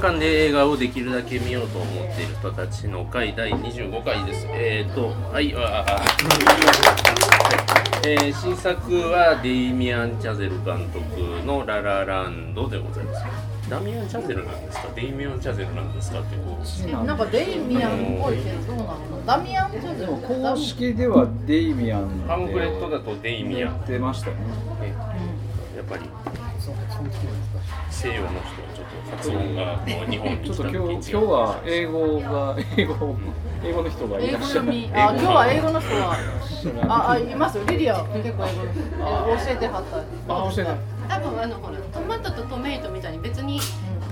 館で映画をできるだけ見ようと思っている人たちの会第25回です。えっ、ー、と、はい、あえー、新作はデイミアン・チャゼル監督のララランドでございます。ダミアン・チャゼルなんですか？デイミアン・チャゼルなんですかってこう。なんかデイミアンっぽいけどどうなの？ダミアン・チャゼル公式ではデイミアンパンフレットだとデイミアン。出ましたね。やっぱり西洋の人はちょっと発音がもう日本ちょっと今日今日は英語が英語英語の人がいらっしゃる。あ今日は英語の人は。ああいますよリリア結構英語教えてはった。あ教えて。多分あのほらトマトとトメイトみたいに別に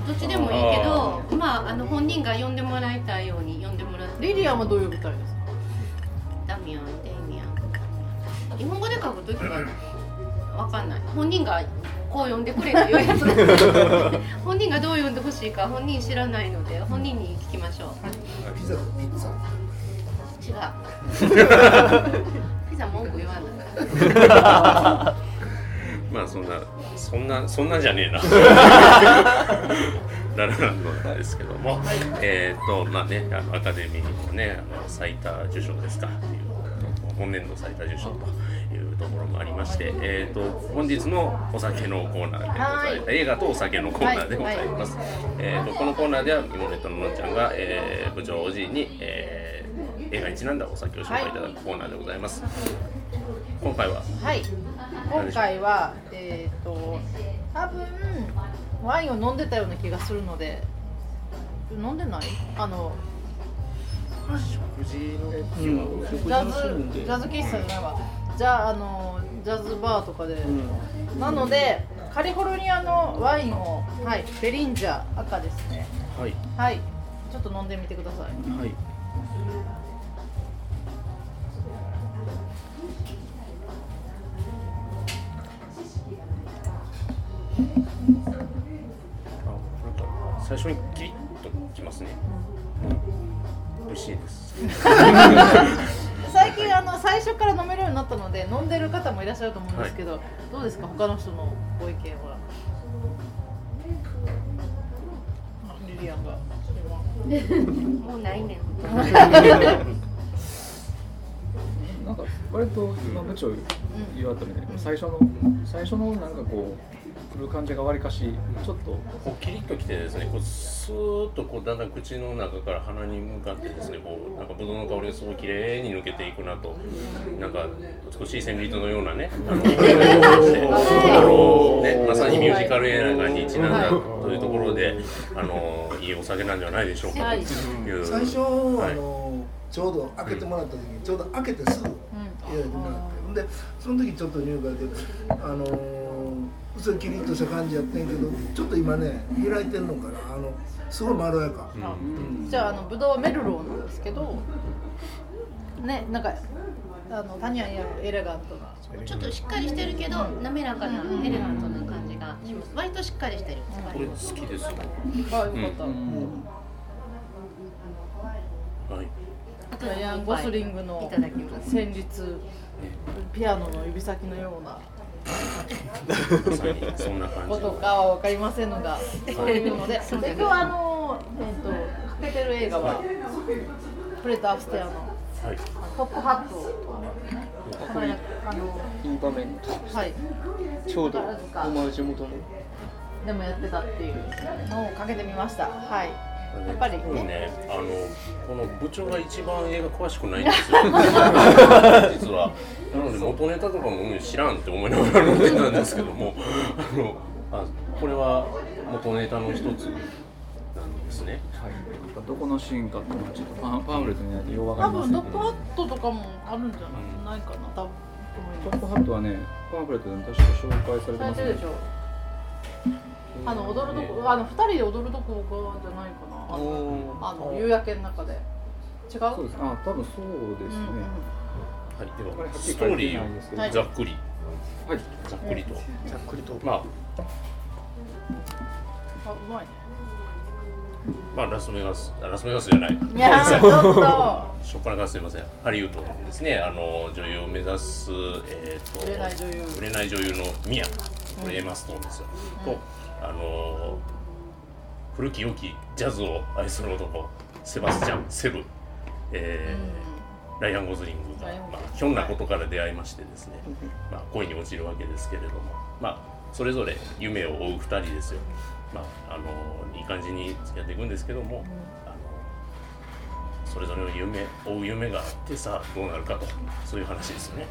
どっちでもいいけどまああの本人が呼んでもらいたいように呼んでもらってリリアはどう呼びたいですかダミアンデイミアン日本語で書くときはわかんない。本人がこう呼んでくれというやつ 本人がどう呼んでほしいか本人知らないので本人に聞きましょう。ピザとピッツァ違う。ピザ文句言わな まあそんなそんなそんなじゃねえな。ララランドなんですけども、はい、えっ、とまあねあのアカデミーのねあの最多受賞ですか。っていう本年度最多受賞とところもありまして、えーと、本日のお酒のコーナーでございます。映画とお酒のコーナーでございます、はい。はい、えーと、このコーナーではミモネとののんちゃんが、えー、部長おじいに、えー、映画にちなんだお酒を紹介いただくコーナーでございます、今回は？はい。今回はえっ、ー、と多分ワインを飲んでたような気がするので。飲んでない？あの食事の、うん、ジャズジャズ喫茶じゃないわじゃああのジャズバーとかで、うん、なのでカリフォルニアのワインをはいベリンジャー赤ですね。はい。はい。ちょっと飲んでみてください。はい。最初にキリッときますね、うん、美味しいです 最初から飲めるようになったので飲んでる方もいらっしゃると思うんですけど、はい、どうですか？他の人のご意見は？リリアンが。もうないねん。なんか割と今部長言われたみたいに、最初の最初のなんかこうくる感じがわりかしちょっとこうキリッときてですねこうスーッとこうだんだん口の中から鼻に向かってですねこうなんかブドウの香りがすごい綺麗に抜けていくなとなんか美しい旋律のようなねあのあのねまさにミュージカル映画にちなんだというところであのいいお酒なんじゃないでしょうかという。最初、はい、あのちょうど開けてもらった時にちょうど開けてすぐ入れてもらって、でその時ちょっと入会であの薄いキリッとした感じやってんけどちょっと今ね開いてんのかな。あのすごいまろやか、うん、じゃああのブドウはメルローなんですけどねなんかあのタニアンやエレガントな。ちょっとしっかりしてるけど、滑らかなエレガントな感じがします。割としっかりしてる。これ好きですあよかった、うん。はい。ライアン・ゴスリングの旋律ピアノの指先のようなそんな感じことかは分かりませんのがそういうのでで今日あの、えーと、かけてる映画はフレッド・アフステアの、はい、トップハットこれあのいい場面はい。ちょうどオマージュ元でもやってたっていうのをかけてみました。はいやっぱり。ねね。あのこの部長が一番映画詳しくないんですよ。実は。なので元ネタとかも知らんって思いながら飲んでたんですけども。あのあこれは元ネタの一つなんですね、はい、どこのシーンかっていうのはちょっとパパンフレットにないとようわかりませんけど多分ドッグハットとかもあるんじゃない,、な。いかな多分。ドッグハットはねパンフレットで確か紹介されてますね。あの踊るとこあの二人で踊るとこがじゃないかなあのあの夕焼けの中で。違う？そうです。あ多分そうですね、うんうん、はいではストーリーを。ざっくりはい。ざっくりと。ざっくりと。まあ。あうまいね。まあラスベガスラスベガスじゃない。いやちょっと。初っ端からすみません。ハリウッドですね。あの女優を目指すえっ、ー、と売れない女優。売れない女優のミアこれエマストーンですよ、うん、とあの古き良きジャズを愛する男セバスチャン・セブ、えー、ライアン・ゴズリングが、まあ、ひょんなことから出会いましてですね、まあ、恋に落ちるわけですけれども、まあ、それぞれ夢を追う2人ですよ、まあ、あのいい感じに付き合っていくんですけども、それぞれの夢追う夢があってさあどうなるかとそういう話ですよね、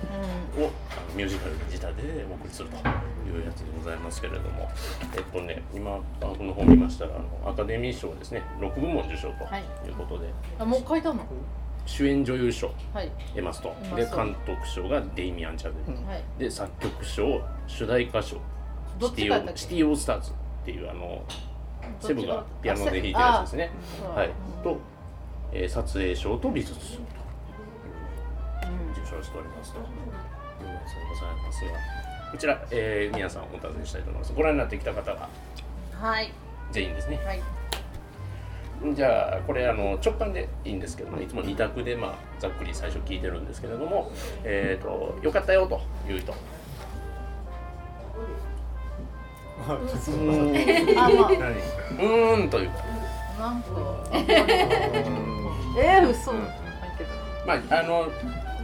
をあのミュージカル仕立てでお送りするというやつでございますけれども。えっとね今パークの方見ましたらあのアカデミー賞ですね。6部門受賞とい。うことで、あもう書いたの？主演女優賞。はい。エマストで監督賞がデイミアン・チャデル、はい。で作曲賞主題歌賞。シティオシティオールスターズっていうあのセブがピアノで弾いてるあやつですね。あはい。うん。と、えー撮影賞と美術。賞とうん。受賞しておりますと。いうやつでございますがこちら、えー皆さんお尋ねしたいと思います。ご覧になってきた方は？はい。全員ですね。はい。じゃあこれあの直感でいいんですけどもいつも2択でまあざっくり最初聞いてるんですけれどもえっ、とよかったよという人あまうーんという。なんかえー、嘘。入ってるまああの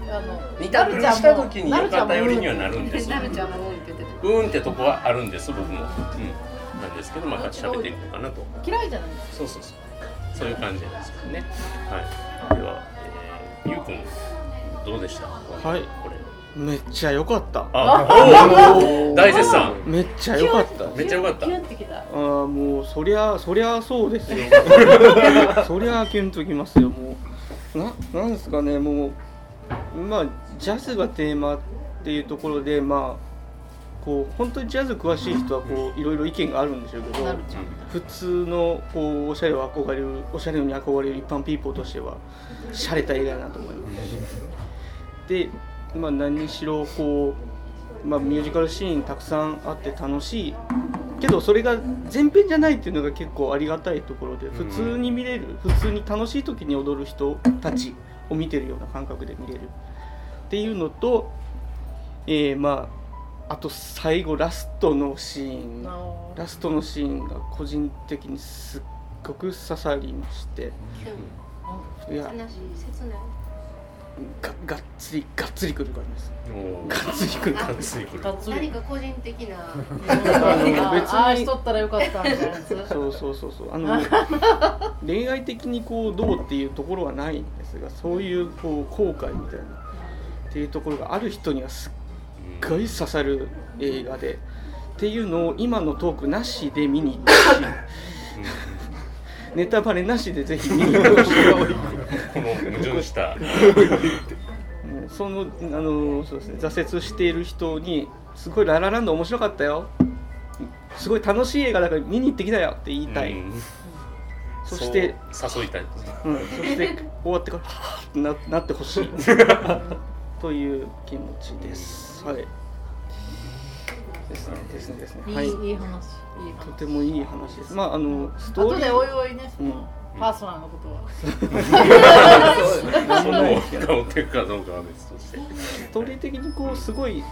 あの二択にした時によかったよりにはなるんですよ。なるちゃんもうんって言ってうーんってとこはあるんです僕も、うん、なんですけどまあ喋っていこうかなと。嫌いじゃない。そうそうそう。そういう感じですよね。はい。では、えー、ゆうくんどうでした？はい。これめっちゃ良かった。あ おお大絶賛。めっちゃ良かった。めっちゃよかった。キュンってきた。ああもうそりゃそりゃそうですよ。そりゃキュンときますよもう。ななんですかねもうまあジャズがテーマっていうところでまあこう本当にジャズ詳しい人はこういろいろ意見があるんでしょうけど普通のこうおしゃれを憧れるおしゃれに憧れる一般ピーポーとしては洒落た映画だなと思います。でまあ何にしろこう、まあ、ミュージカルシーンたくさんあって楽しいけどそれが前編じゃないっていうのが結構ありがたいところで普通に見れる普通に楽しい時に踊る人たちを見てるような感覚で見れる。っていうのと、えーまああと最後ラストのシーン。ラストのシーンが個人的にすっごく刺さりまして。いや。悲しい。切ないががっつりがっつりくる感じです。おがっつりくるが感じっつり。くるがっつり。何か個人的な。あ別に。ああしとったらよかったみたいなやつ。そうそうそうそう。あの 恋愛的にこうどうっていうところはないんですがそういうこう後悔みたいな。っていうところがある人にはすっごい刺さる映画で。っていうのを今のトークなしで見に行ってほしいネタバレなしでぜひ見に行ってほしい。この矛盾したうんそのあのそうですね挫折している人にすごいララランド面白かったよ。すごい楽しい映画だから見に行ってきたよって言いたい、うん。そして誘いたいうん、そして終わってからはぁってななってほしい。という気持ちです。はい。ですねですねですね。いいはい。いい話いいと話てもいい話です。まああのストーリー後でおいおいねそうんのパーソナルのことはその結果をてるかどうかは別としてストーリー的にこうすごい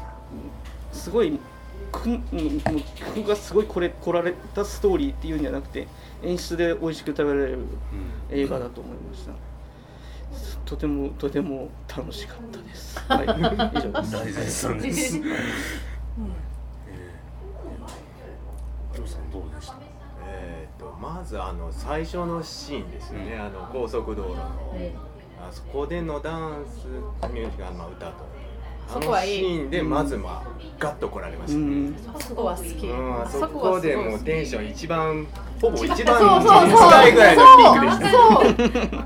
すごいくんうんもう工夫がすごいこれ来られたストーリーっていうんじゃなくて演出で美味しく食べられる映画だと思いました。とてもとても楽しかったです。はい。以上です。大絶賛です。えージョーさんどうでした？えー、とまずあの最初のシーンですよね、あの高速道路の、あそこでのダンスミュージカルの歌と。あのそこはいい。シーンでまずまあガッと来られました、ううん。ん。そこは好き。あそそこはこでもうテンション一番ほぼ一番 そうそうそう。近いぐらいのピークでしたそう。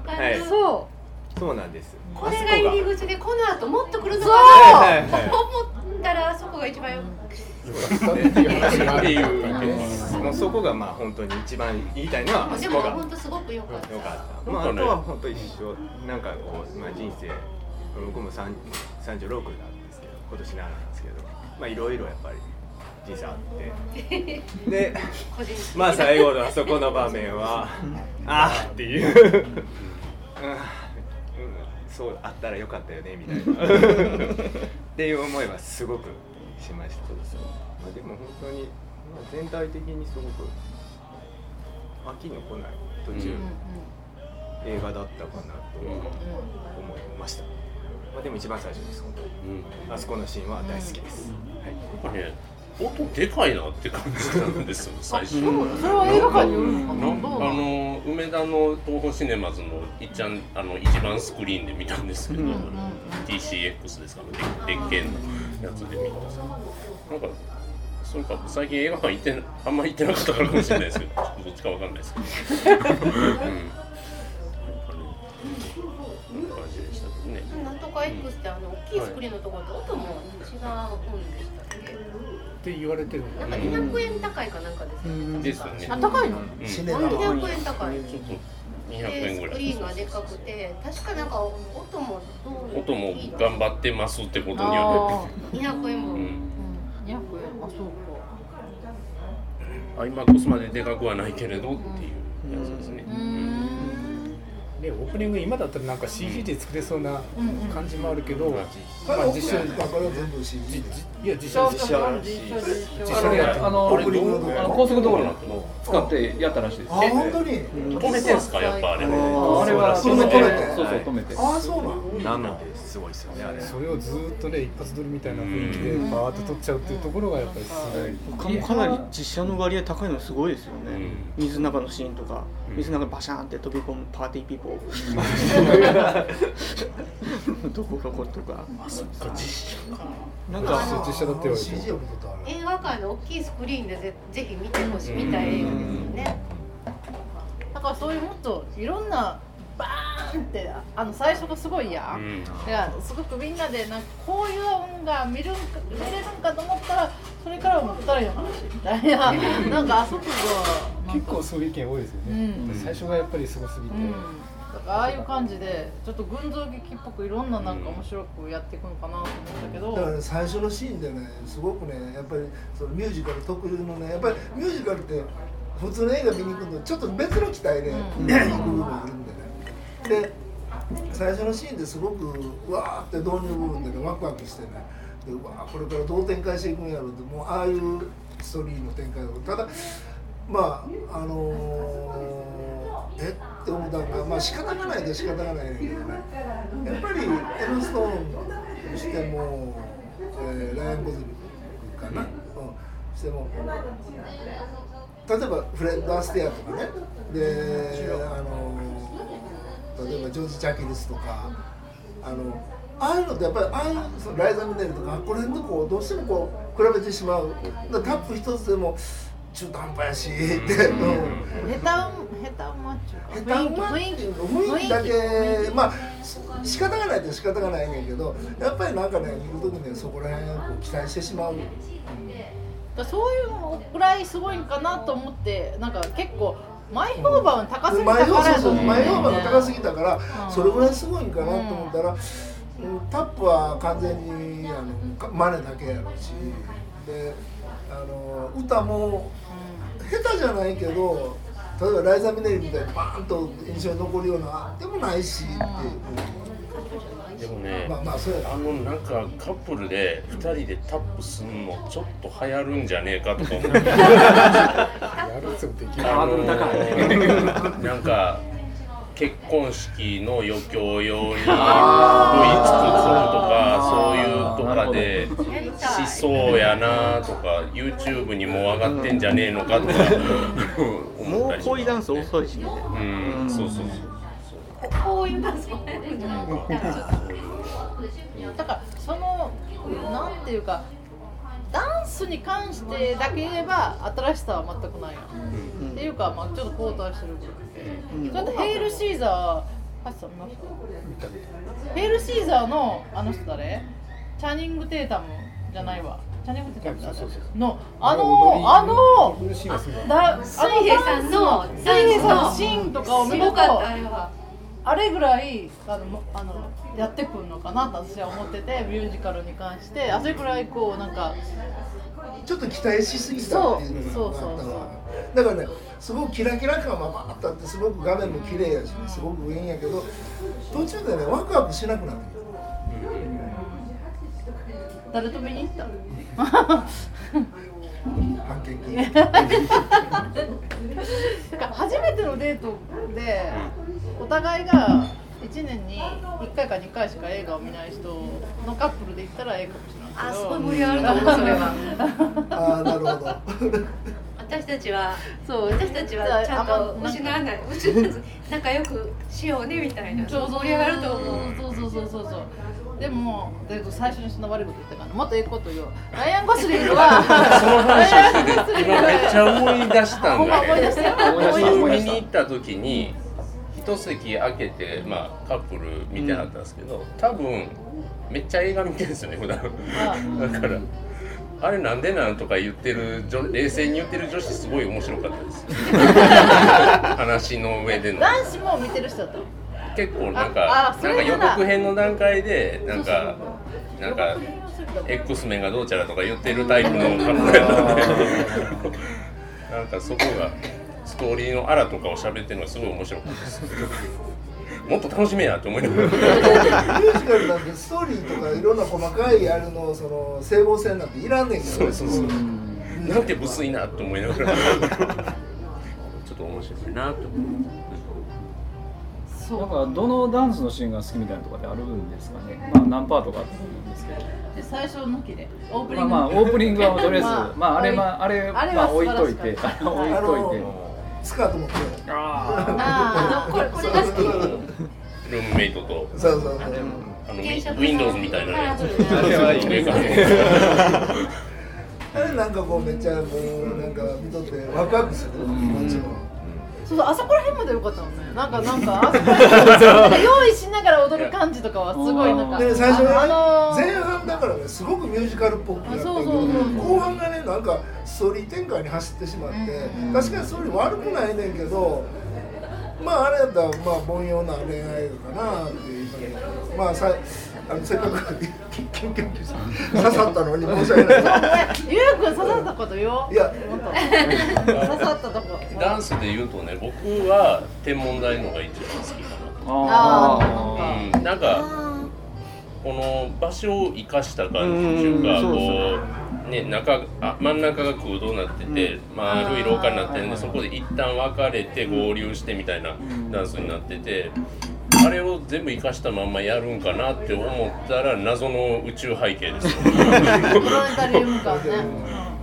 はい。そそうなんです。これが入り口でこの後もっと来るのかなはいはいはい思ったらそこが一番よっていうもうそこがまあ本当に一番言いたいのはあでそこが。も本当すごく良かった。よかった。まあ、あとは本当一緒、なんかこう、まあ、人生、僕も三三十六なんですけど、今年7なんですけど、まあ、いろいろやっぱり人生あって。で、まあ、最後のあそこの場面は、ああっていう。うん。そうあったらよかったよねみたいな。っていう思いはすごくしました。まあ、でも本当に、まあ、全体的にすごく飽きの来ない途中、映画だったかなと思いました、まあ、でも一番最初です本当に、あそこのシーンは大好きです、はい。ね音でかいなって感じなんですよ最初。それは映画館にあの梅田の東宝シネマズのいっちゃんあの一番スクリーンで見たんですけど、TCX ですからね電源のやつで見たなんかそれか最近映画館行ってあんまり行ってなかったからかもしれないですけどちょっとどっちかわかんないですけど、うん、なんかねいい感じでしたけどね。なんとか X ってあの大きいスクリーンの？ところと音も違うん。でしたっけって言われてるなんか200円高いかなんかですよね。ですよねあ高いの？うん。シネマ200円高い。ちょっと200で円ぐらい。スクリーンがでかくて確かなんか音もどう音も頑張ってますってことによあって200円分、うんーうん。200円？あそうか。アイマックスまででかくはないけれどっていうやつですね。うーん。ねオープニング今だったらなんか CG で作れそうな感じもあるけど、うんまあ実写まあこれは全部 CG で。いや実写実写実写でやっあの高速道路も使ってやったらしいです。あ本当に？止めてんすか？やっぱあれ。あれは止めてねそうそう止めてああそうなんなのですごいですよねあれ。それをずーっとね一発撮りみたいな雰囲気でバーッと撮っちゃうっていうところがやっぱりすごい。かかなり実写の割合高いのすごいですよね、う水の中のシーンとか水の中にバシャーンって飛び込む party people。どこがことかなんか実写だって言われて映画館の大きいスクリーンでぜぜひ見てほしい見たい映画ですよね。だからそういうもっといろんなバーンってあの最初がすごいやん、うん。だからすごくみんなでなんかこういう音が見るんか見れるんかと思ったらそれからはもう二人の話みたいな。なんかあそこが結構そういう意見多いですよね、うん。最初がやっぱりすごすぎて、うんだからああいう感じでちょっと群像劇っぽくいろんななんか面白くやっていくのかなと思ったけど、だからね最初のシーンでねすごくねやっぱりそのミュージカル特有のねやっぱりミュージカルって普通の映画見に行くのとちょっと別の期待で、うん。行く部分がいるんでね。で最初のシーンですごくうわーって導入部分でねワクワクしてね。でうわーこれからどう展開していくんやろうってもうああいうストーリーの展開を。ただまああのー、え？って思ったのがまあ仕方がないで仕方がないねんけどね。やっぱりエマ・ストーンにしても、えーライアン・ゴズリンかな、うん、しても。例えばフレッド・アステアとかね。であの例えばジョージ・ジャキルスとか。あのああいうのってやっぱりああいうそのライザ・ミネルとかこの辺とこうどうしてもこう比べてしまう。だタップ一つでも中途半端やしって、う。ん、下手う下手うまっちゅうか。下手うまい雰囲気雰囲気だけまあ仕方がないと仕方がないねんけどやっぱりなんかね見る時にねそこら辺を期待してしまう、そういうのぐらいすごいんかなと思ってなんか結構前評判高すぎたからやとそうそう思う前評判が高すぎぎたから、うん。それぐらいすごいんかなと思ったら、うんタップは完全にあのか真似だけやろうしであの歌も下手じゃないけど例えばライザ・ミネリみたいにバーンと印象に残るようなでもないしっていう、でもね、まあまあそうやな。あのなんかカップルで2人でタップすんのちょっと流行るんじゃねえかとか思 ってやるつもできない。あのーなんか結婚式の余興用に V 作るとかそういうとかでしそうやなとか YouTube にも上がってんじゃねえのかとか思もうったりとか恋ダンス遅いしね。うん。そうそうそう。こういうダンスもやるん。じゃないだからそのなんていうかダンスに関してだけ言えば新しさは全くないやん、っていうかまあちょっと交代してる部分で、だってヘイルシーザー。ハチさん見ました。ヘイルシーザーのあの人誰？チャニング・テータムじゃないわ。チャニング・テータムのあのあの水平さんの水平さんのシーンとかを見るとあれはあれぐらいあのもあのやってくるのかなと私は思っててミュージカルに関して。あそれぐらいこうなんかちょっと期待しすぎたっていうのがあったわだからねすごくキラキラ感はバーッとあってすごく画面も綺麗やし、ね、すごくいいんやけど途中でねワクワクしなくなってきた誰と見に行った？判決聞いてだから初めてのデートでお互いが1年に1回か2回しか映画を見ない人のカップルで言ったらええかもしれないあけど。すごい盛り上がると思うそれは。ああなるほど私たちはそう。私たちはちゃんと失わない失わず仲良くしようねみたいな。そうそう盛り上がると思うそうそうそうそうそう。でもで最初にそんな悪いこと言ったからもっといいこと言おう。ライアン・ゴスリングはその話をしてて今めっちゃ思い出した ほんだね思い出した。よ思い出した。見思い出したに行った時に一席空けて、まあ、カップル見てはったんですけど、多分めっちゃ映画見てるんですよね普段。だからあれなんでなんとか言ってる女冷静に言ってる女子すごい面白かったです。話の上での。男子も見てる人だったの？結構なんあかな。んか予告編の段階でなんかなんか X メンがどうちゃらとか言ってるタイプのカップルやったんでなんかそこがストーリーのあらとかを喋ってるのがすごい面白かったですもっと楽しめやって思いながら。ミュージカルなんてストーリーとかいろんな細かいあれのその整合性なんていらんねんけどそうそうそう。なんて無粋なって思いながら。ちょっと面白いなって思そう。かどのダンスのシーンが好きみたいなとかってあるんですかね。まあ何パートかあったと思うんですけど。で最初抜きでオープニまあングまあオープニングはとりあえずまあまああれまああれはまあ置いといて。置いあといてのスカート持ってあああこれこれが好きうルー。ムメイトとそうそうそうあの Windows みたいなあれはいい上からあれなんかこうめっちゃもうなんか見とってワクワクするもちろんそうそうあそこら辺まで良かったのね。なんかなんか あそこら辺なんか用意しながら踊る感じとかはすごいなんかで最初ねあのー。前半だからねすごくミュージカルっぽくやったけどそうそうそう。後半がねなんかストーリー展開に走ってしまってうん。確かにストーリー悪くないねんけどまああれやったらまあ凡庸な恋愛画かなっていうまあさあのせっかく。キュンキュンキュン刺さったのに申し訳ない。ゆうくん刺さったこと言おういや刺さったとこダンスで言うとね僕は天文台のが一番好きかああな、うん、なんかこの場所を生かした感じっていうかうんそうそうこうね中あ真ん中が空洞になってて、丸い廊下になってるんでそこで一旦分かれて合流してみたいなダンスになってて。あれを全部生かしたまんまやるんかなって思ったら謎の宇宙背景ですよ。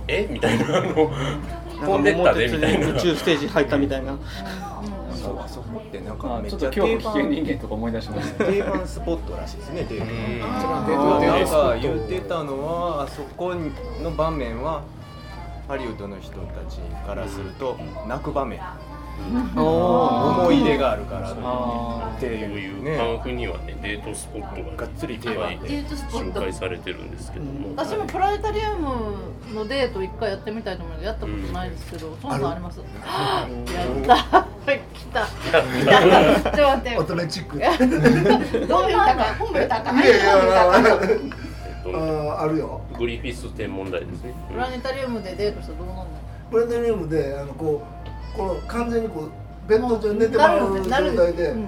え？みたいな。あの飛んでったでみたいな。宇宙ステージ入ったみたいな。そうあそこってなんかあめっちゃちょっと今日定番危険人間とか思い出しました定番スポットらしいですね定番うん。なんか言ってたのはあそこの場面はハリウッドの人たちからすると泣く場面思い出があるからっあていいううパンねフにはねデートスポットががっつり定番はいデートスポット。紹介されてるんですけども、私もプラネタリウムのデート一回やってみたいと思うけどやったことないですけど、そんなんあります？やった。来た。ちょっと待って。乙女チック。い本部言ったか本部言ったかやいやいやえっああるよ。グリフィス天文台ですね、プラネタリウムでデートしたらどうなんの？プラネタリウムであのこうこの完全にこうベッド上に寝てもらう状態で、うん。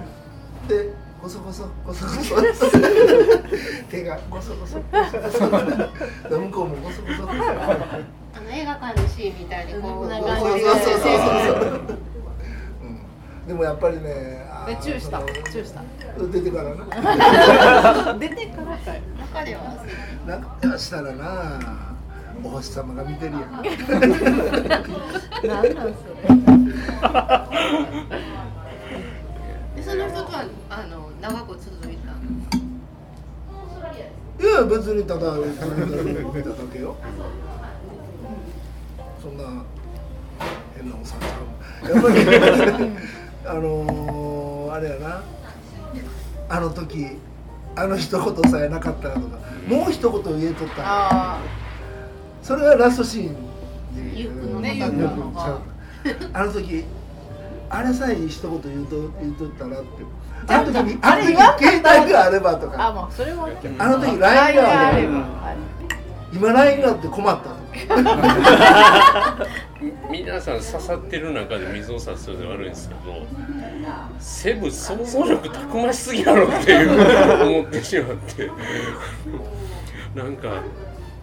でゴソゴソゴソゴソ。手がゴソゴソ。ゴソゴソ で 向こうもゴソゴソ。ゴソあの映画館のシーンみたいにこうなんそうかそうそうそうそう。うん。でもやっぱりねでチューした？チューした？出てからな。出てからかい。中では。なんかしたらなお星様が見てるやん。なんなんそれ。でその人とはあの長く続いた。いや別にただプラネタリウム見ただけよそんな変なおっさんちゃうやっぱりあのー、あれやな。あの時あの一言さえなかったらとか。もう一言言えとった。それがラストシーンで。ねまたゆっくんのちゃうあの時あれさえ一言言うと言うとったらって。あの時にあの時あれ言わんかった携帯があればとあかもうそれはねあの時 LINE ラインがあれば。今 LINE があって困った 皆さん刺さってる中で水を差すようで悪いんですけどセブ想像力たくましすぎやろっていう思ってしまって。なんか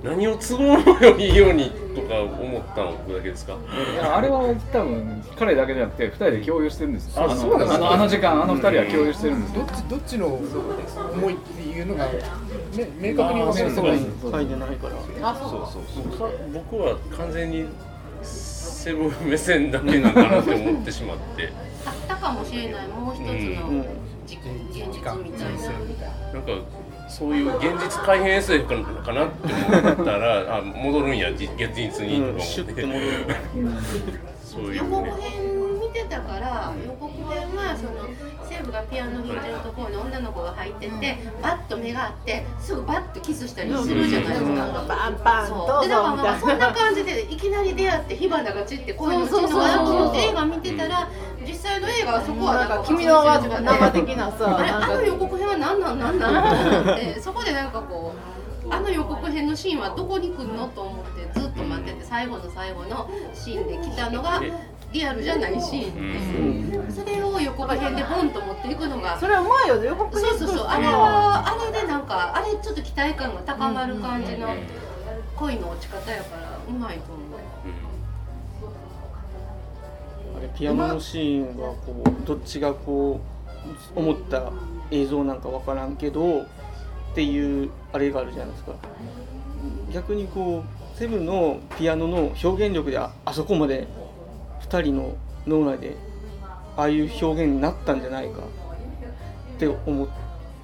何を都合のよいいようにとか思ったの？僕だけですか？いやあれは多分彼だけじゃなくて2人で共有してるんです。あのそうなんですか？あのあの時間あの2人は共有してるんです。どっちどっちの思いっていうのが、ね、明確に分かるそう書い。てないからあそうそう僕は僕は完全にセブン目線だけなのかなって思ってしまって。あったかもしれない。もう一つうん。の時現実みたいな。なんかそういう現実改変 SF かかなって思ったらあ戻るんやじ現実にとかうん、シュッて戻思ってる。そういう予告ね編見てたから予告編はその西武がピアノ弾いてるところに女の子が入っててバッと目があってすぐバッとキスしたりするじゃないですか。バンバンどそう。うでだからそんな感じでいきなり出会って火花が散って恋に落ちるのかなと思って映画見てたら実際の映画はそこはなんか君の輪とか生的なさあれあの予告編は何なん何なんと思ってそこでなんかこうあの予告編のシーンはどこに来るのと思ってずっと待ってて最後の最後のシーンで来たのがリアルじゃないシーンで、それを予告編でボンと持っていくのが。それうまいよね。予告編そうそうそう。あれはあれでなんかあれちょっと期待感が高まる感じの恋の落ち方やからうまいと思う。あれピアノのシーンはこうどっちがこう思った映像なんかわからんけどっていうあれがあるじゃないですか。逆にこうセブンのピアノの表現力でああそこまで2人の脳内でああいう表現になったんじゃないかって思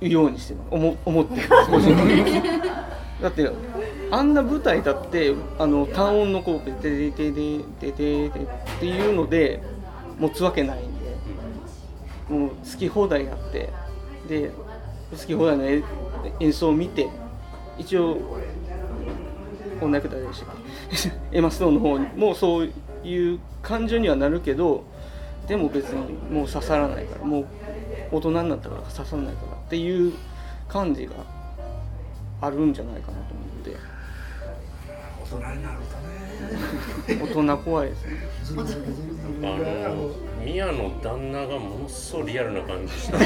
うようにして思思ってる。少しだってあんな舞台だってあの単音のこう「テテテテテテテ」っていうので持つわけないんでもう好き放題やってで好き放題の演演奏を見て一応音楽誰でしたっけ？エマ・ストーンの方もそういう感情にはなるけどでも別にもう刺さらないからもう大人になったから刺さらないからっていう感じがあるんじゃないかなと思って。大人になるとね。大人怖いですね。あるの宮の旦那がものすごいリアルな感じしたい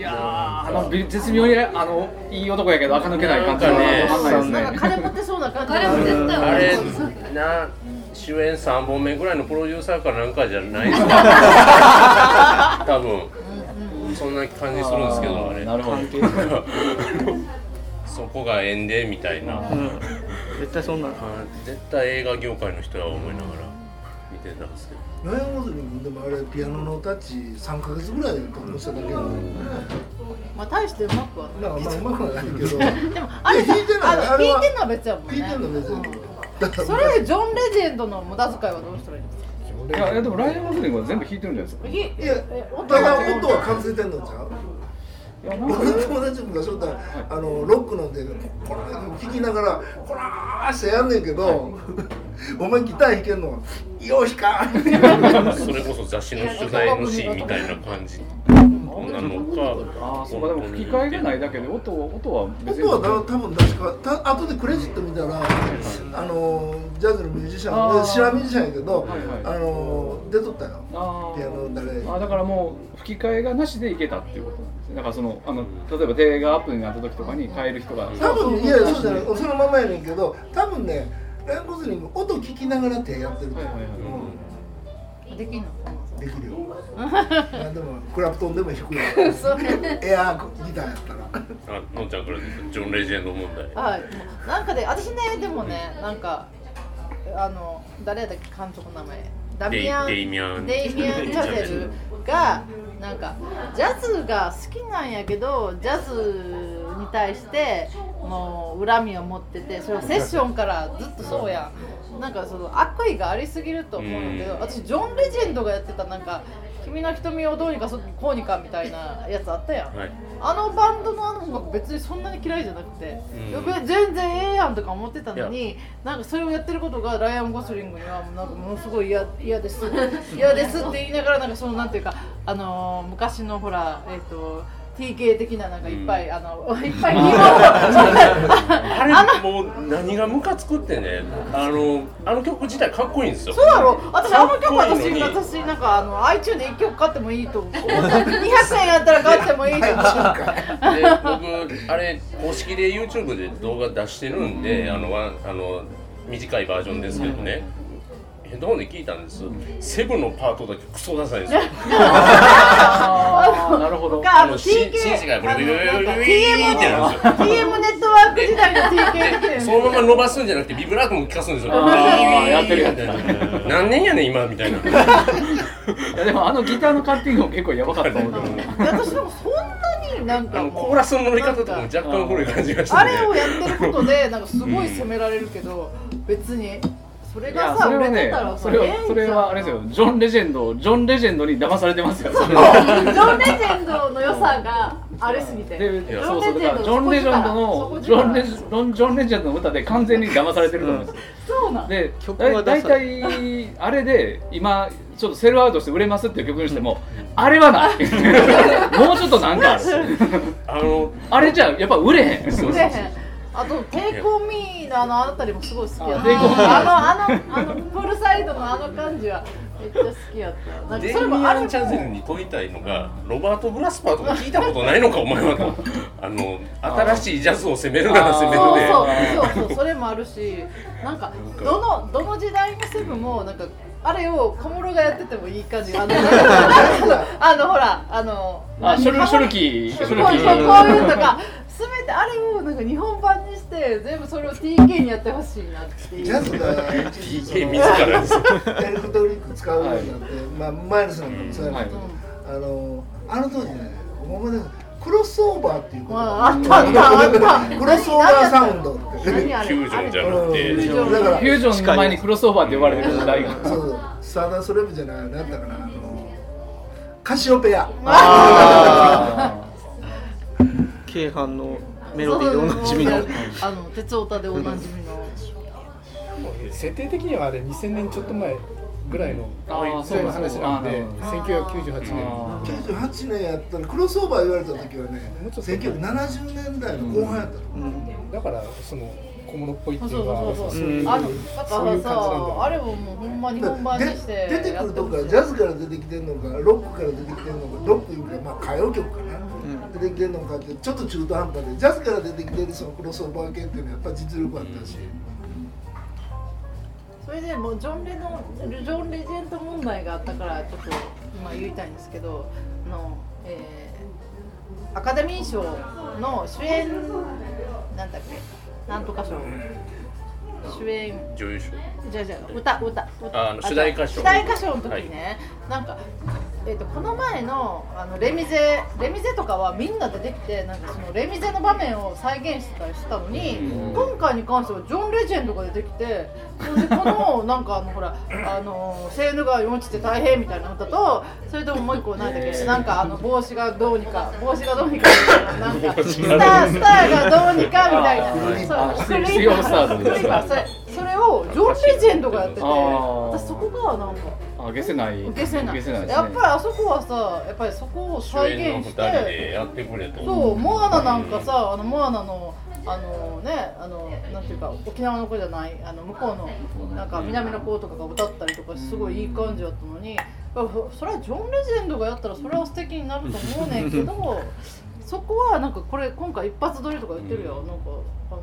やーあの絶妙にあのいい男やけど垢抜けない感じがなんかね金持ってそうな感じあれな主演3本目ぐらいのプロデューサーかなんかじゃないですか。多分。そんな感じするんですけどあれ。なるほど。関 係そこが縁でみたいな、うん。絶対そんな絶対映画業界の人は思いながら見てたんですけど。ライアン・ゴズリングでもあれピアノのタッチ3ヶ月ぐらいで録音しただけなのまあ大してうまくはまあまあうまくはないけど。でもあれさ弾いてないあのは別やもんね。弾いてんの別にだからそれジョン・レジェンドの無駄遣いはどうしたらいいんですか？いやいやでもライアン・ゴズリングは全部弾いてるんじゃないですか。ひいやだからは音は感じてんのちゃう？僕の友達もがしょったらあのロックのでこれ弾きながらこらーしてやんねんけどお前ギター弾けんのよう弾かんそれこそ雑誌の取材のシーンみたいな感じなのかああそうかでも吹き替えがないだけで音音は別に。音はだ多分確かた後でクレジット見たらあのジャズのミュージシャンあー。知らんミュージシャンやけど、はいはい。あの出とったよ。あピアノ誰。あだからもう吹き替えがなしでいけたっていうことなんですね。だからそのあの例えば手がアップになった時とかに変える人が多分いやそうじゃない。そのままやねんけど多分ねラン・ゴズリング音聞きながら手やってるとはいはいはいできんのできるよ。なんでもクラプトンでも弾くよ。エアーギターやったら。あのんちゃんからジョン・レジェンド問題。はい、なんかで私ねでもねなんかあの誰だっけ監督の名前。ダミアン。デイデイミアン。デイミアン・チャゼルがなんかジャズが好きなんやけどジャズに対してもう恨みを持っててそれはセッションからずっとそうやんなんかその悪意がありすぎると思うんだけどうん。私ジョン・レジェンドがやってたなんか「君の瞳をどうにかそこうにか」みたいなやつあったやん。はい。あのバンドのあの音楽別にそんなに嫌いじゃなくて、うん。全然ええやんとか思ってたのになんかそれをやってることがライアン・ゴスリングにはもうなんかものすごい嫌 嫌です。嫌ですって言いながらなんかそのなんていうかあのー昔のほらえっ、と TK 的ななんかいっぱい、あの いっぱい あれもう何がムカつくってねあのあの曲自体かっこいいんですよ。そうやろ？私あの曲私私なんかあの iTunes で1曲買ってもいいと思う。200円やったら買ってもいいと思う。で僕あれ公式で YouTube で動画出してるんで、あのわあの短いバージョンですけどね、ヘッドホンで聞いたんです、セブンのパートだけクソダサいんですよ。なるほど。かあの TK TM ネットワーク時代の TK 的なでそのまま伸ばすんじゃなくてビブラートも聞かすんですよ。やってるやってる。何年やねん今みたいな。いやでもあのギターのカッティングも結構やばかったもん私でもそんなになんあかコーラスの乗り方とかも若干古い感じがしてあれをやってることでなんかすごい責められるけど、別にそれいやがさそれはねそれはそれはあれですよジョン・レジェンドジョン・レジェンドに騙されてますよ。ジョン・レジェンドの良さがありすぎて。そうそう。だからジョン・レジェンドのジョンレジジョン・レジェンドの歌で完全に騙されてると思うんです。よそうなん。で曲はだいあれで今ちょっとセルアウトして売れますっていう曲にしても、あれはない。もうちょっとなんかある。あのあれじゃやっぱ売れへん。売れへんあと「テイクオンミーのあのあの辺りもすごい好きやったあのあのあのプールサイドのあの感じはめっちゃ好きやった。なんかデイそれもあれミアン・チャゼルに問いたいのがロバート・グラスパーとか聞いたことないのかお前は。とあの新しいジャズを攻めるなら攻めるで そうそうそう。そうそれもあるし。なんかどのどの時代のセブンもなんかあれを小室がやっててもいい感じ あのあのほらあのあショルショルキー。ショルキそうこうーいうのが全てあれをなんか日本版にして全部それを TK にやってほしいなっていう。ジャズが TK 自らです。エレクトリック使うようにな。って、まあマイルスなんかもそうやけど、はいあのあの当時ねまねクロスオーバーっていうことああったあったあった。クロスオーバーサウンドって。何あれ？フュージョンじゃなくて。うんフュージョン。だからフュージョンの前にクロスオーバーって呼ばれてる時代が。そう。サーダーストレブじゃない何だったかなあのカシオペア。あ京阪 のメロディーでおなじみの。あの鉄オタでおなじみの。設定的にはあれ2000年ちょっと前ぐらいのそういう話なんであ1998年。あ98年やったらクロスオーバー言われた時はねもうちょっと1970年代の後半やったの、だからその小物っぽいっていうかそうそうそううんあのだからそういう感じなんださあれももうほんま日本版にでして出てくるとこからジャズから出てきてんのかロックから出てきてんのかロックいうかまあ歌謡曲かな、出てきてんのかってちょっと中途半端でジャズから出てきてるそのクロスオーバー系っていうのはやっぱ実力あったし、それでもうジョン・レノンジョン・レジェンド問題があったからちょっと今言いたいんですけどあの、えーアカデミー賞の主演なんだっけ？なんとか賞。主演。女優賞。じゃあじゃあ歌歌歌。ああの主題歌賞。主題歌賞の時ね、なんか、えー、とこの前のあのレミゼレミゼとかはみんな出てきてなんかそのレミゼの場面を再現してたりしたのに、今回に関してはジョン・レジェンドが出てきてそれでこのなんかあのほらあのセーヌ川に落ちて大変みたいな歌とそれとももう一個何だっけなんかあの帽子がどうにか帽子がどうにかみたいな。なんか。スタースターがどうにかみたいな。あそうスリーオブスターズスリーバーそれをジョン・レジェンドがやってて私そこがなんかあ消せない。ない。ね。やっぱりあそこはさやっぱりそこを主再演の2現し人でてやってくれと。そうモアナなんかさあのモアナのあのねあのなんていうか沖縄の子じゃないあの向こうのなんか南の子とかが歌ったりとかすごいいい感じだったのにそそれはジョン・レジェンドがやったらそれは素敵になると思うねんけどそこはなんかこれ今回一発撮りとか言ってるよ、なんかあの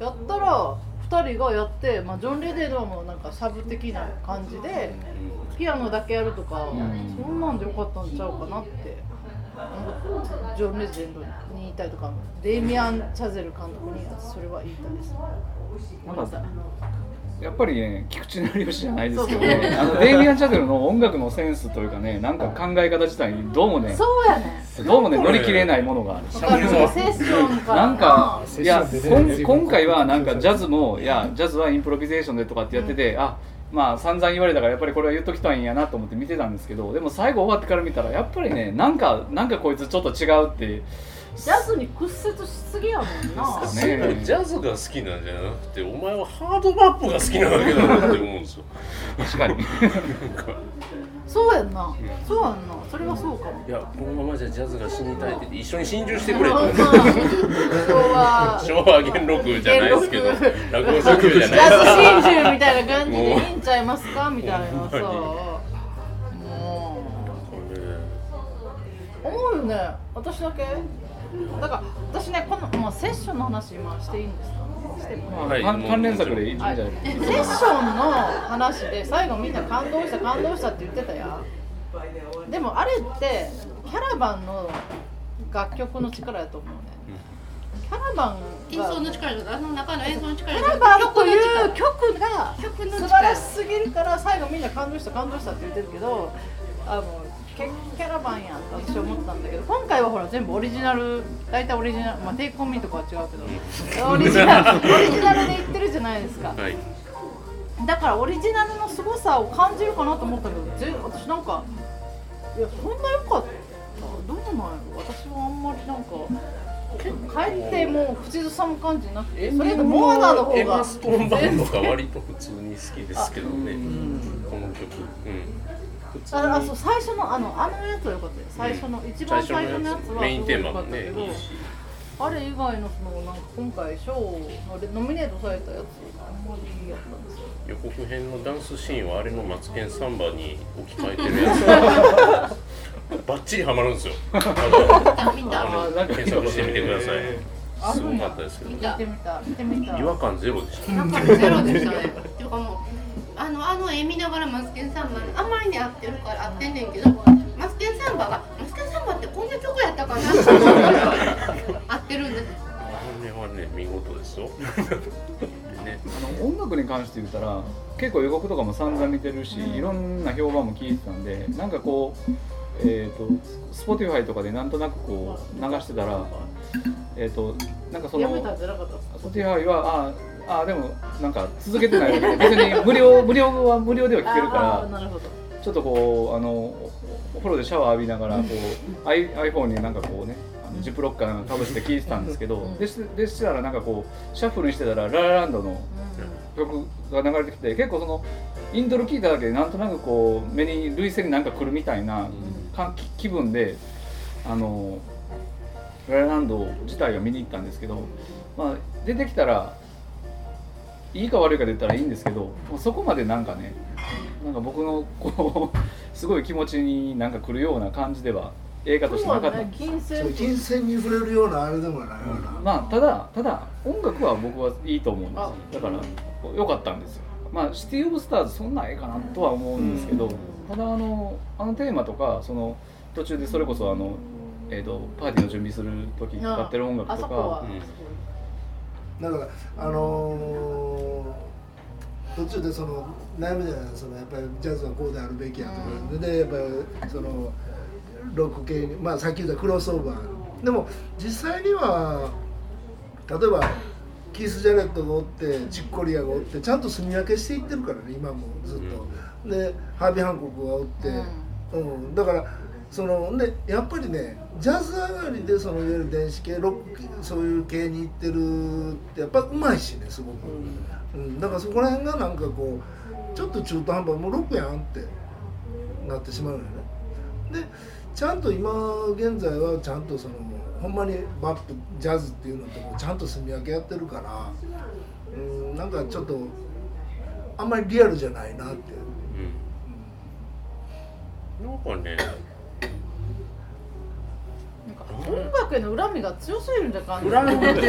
やったら2人がやって、まあ、ジョン・レジェンドはもうなんかサブ的な感じでピアノだけやるとか、そんなんでよかったんちゃうかなって。思ってジョン・レジェンドに言いたいとかデイミアン・チャゼル監督にそれは言いたいです。なんかやっぱりね菊池成吉じゃないですけどね。あのデイミアン・チャデルの音楽のセンスというかねなんか考え方自体にどうもねそうやねどうもね乗り切れないものがある。わかるセッションから。なんかいや今回はなんかジャズもいやジャズはインプロビゼーションでとかってやってて、あまあ散々言われたからやっぱりこれは言っときたいんやなと思って見てたんですけどでも最後終わってから見たらやっぱりねなんかなんかこいつちょっと違うってジャズに屈折しすぎやもんな。ジャズが好きなんじゃなくてお前はハードバップが好きなだけだなって思うんですよ。確かに。そうやんな。そうやんな。それはそうかも。いやこのままじゃジャズが死にたいって一緒に心中してくれとまあ昭和 昭和元録じゃないですけど。落語職じゃジないャズ真珠みたいな感じでいいんちゃいますかみたいなさ。もう。思うよね。私だけ？だから私ねこの、まあ、セッションの話今していいんですか？しても。はい。関関連作でいいんじゃはない？いセッションの話で最後みんな感動した感動したって言ってたやん。でもあれってキャラバンの楽曲の力やと思うね。キャラバン演が奏の力とかあの中の演奏の力キャラバンという曲が素晴らしすぎるから最後みんな感動した感動したって言ってるけどあのキャキャラバンやんって私は思ったんだけど今回はほら全部オリジナル大体オリジナルまあテイクオンミーとかは違うけどオリジナルオリジナルで言ってるじゃないですか。はい。だからオリジナルの凄さを感じるかなと思ったけどぜ私なんかいやそんな良かった？どうなんやろ？私はあんまりなんか帰ってもう口ずさむ感じなくてそれとモアナの方エマがストーンバンドが割と普通に好きですけどね。この曲。うん普通に。ああそう最初のあのあのやつは良かったよ。最初の、一番最初のやつ。はメインテーマすごい良かったけど、もねいいしあれ以外のそのなんか今回賞のノミネートされたやつあんまりやったんですよ。予告編のダンスシーンはあれのマツケンサンバに置き換えてるやつ。バッチリハマるんですよ。見たあの検索してみてください。あすごかったですけど見てみた見てみた違和感ゼロでした。なんかゼロでしたね。っていうかもうあのあの絵見ながらマツケンサンバあまりに合ってるから合ってんねんけどマツケンサンバがマツケンサンバってこんな曲やったかな？って思うぐらい合ってるんです。これはね見事ですよ。で ね。あの音楽に関して言ったら結構予告とかも散々見てるし、いろんな評判も聞いてたんでなんかこうえー、と Spotify とかでなんとなくこう流してたらえっ、となんかそのやめたんじゃなかった Spotify はああでもなんか続けてないので別に無料無料は無料では聞けるからあーなるほど。ちょっとこうあのおお風呂でシャワー浴びながらこう iPhone になんかこうねあのジップロッカーなんかかぶして聞いてたんですけど、うん。でしでしたらなんかこうシャッフルにしてたらララランドの曲が流れてきて結構そのイントロ聞いただけでなんとなくこう目に涙腺になんか来るみたいな気分であのララランド自体は見に行ったんですけど、まあ、出てきたらいいか悪いかで言ったらいいんですけどもうそこまでなんかねなんか僕のこう すごい気持ちになんか来るような感じでは映画としてなかった。んです金銭金銭に触れるようなあれでもないような、まあただただ音楽は僕はいいと思うんですよ。だから良かったんですよ。まあシティ・オブ・スターズそんなええかなとは思うんですけど、ただあのあのテーマとかその途中でそれこそあの、えー、とパーティーの準備する時にかってる音楽あとかうん。だからあのー途中でその悩むじゃないそのやっぱりジャズはこうであるべきやとか、でやっぱりそのロック系にまあさっき言ったクロスオーバー。でも実際には例えばキース・ジャレットがおってチッコリアがおってちゃんと住み分けしていってるからね今もずっと、でハービー・ハンコックがおって、うん。だからそのでやっぱりねジャズ上がりでそのいわゆる電子系ロックそういう系に行ってるってやっぱうまいしねすごく、うんだからそこら辺がなんかこうちょっと中途半端もうロックやんってなってしまうのよね。でちゃんと今現在はちゃんとそのほんまにバップジャズっていうのとちゃんと住み分けやってるからうんなんかちょっとあんまりリアルじゃないなって。うん。なん。かねなんか音楽への恨みが強すぎるんじゃ感じ恨みなんかそ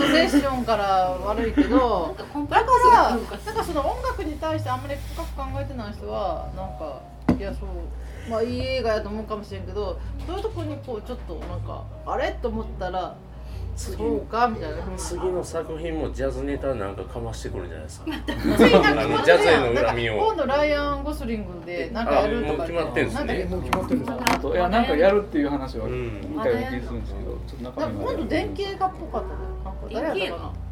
のセッションから悪いけどだからがなんかなんかその音楽に対してあんまり深く考えてない人はなんかいやそうまあいい映画やと思うかもしれんけどそういうとこにこうちょっとなんかあれ？と思ったらそうかみたいな。次の作品もジャズネタなんかかましてくるんじゃないですか。ジャズへの恨みを。今度ライアン・ゴスリングでなんかやるとかあもう決まってんすね。なんだっけもう決まってるんですかあといやなんかやるっていう話はうん。みたいな気がするんですけどちょっと中なんか今度電気映画っぽかったね。なんか誰やったかな？あ電気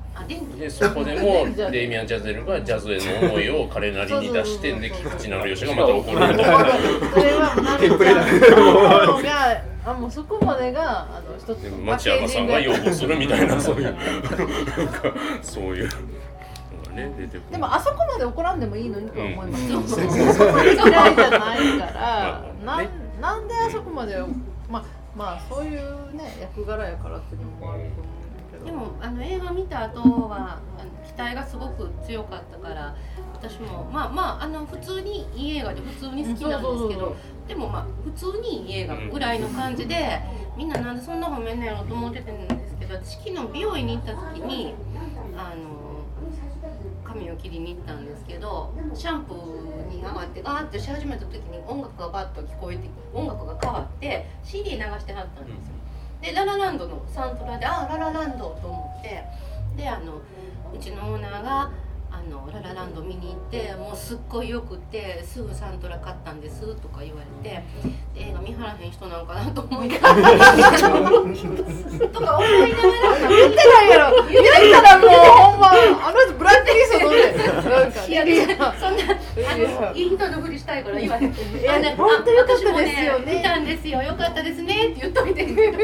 でそこでもデイミアン・ジャゼルがジャズへの思いを彼なりに出してで菊池成吉がまた怒るとそれはなんかがあもうそこまでがあの一つで町山さんが擁護するみたいなそういうなんかそういうのがね出てくるでもあそこまで怒らんでもいいのにとは思います、うんそこまで嫌いじゃないから、まあねなんなんであそこまでまあまあそういうね役柄やからっていうのもあると思うど。でもあの映画見た後は期待がすごく強かったから私もまあまああの普通にいい映画で普通に好きなんですけどでもまあ普通にいい映画ぐらいの感じでみんななんでそんな褒めんねやろと思ってたんですけど私昨日美容院に行った時にあの髪を切りに行ったんですけどシャンプーに上がってガーッとし始めた時に音楽がバッと聞こえて音楽が変わって CD 流してはったんですよ。でララランドのサントラであララランドと思ってであのうちのオーナーがあのララランド見に行ってもうすっごいよくってすぐサントラ買ったんですとか言われてで映画見はらへん人なんかなと思いながらとか思いながら言ってないやろ言ったらもうほんまあの人ブラックリスト飲んでいやいやそんなあいいい人のふりしたいから言わへん。いや本当よかったですよね見たんですよ。よかったですねって言っといてんけど。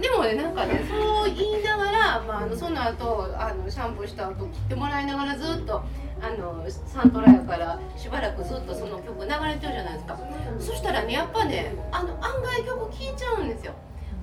でもねなんかねそう言いながら、まあ、あのその後あのシャンプーした後切ってもらいながらずっとあのサントラやからしばらくずっとその曲流れてるじゃないですか。そしたらねやっぱねあの案外曲聴いちゃうんですよ。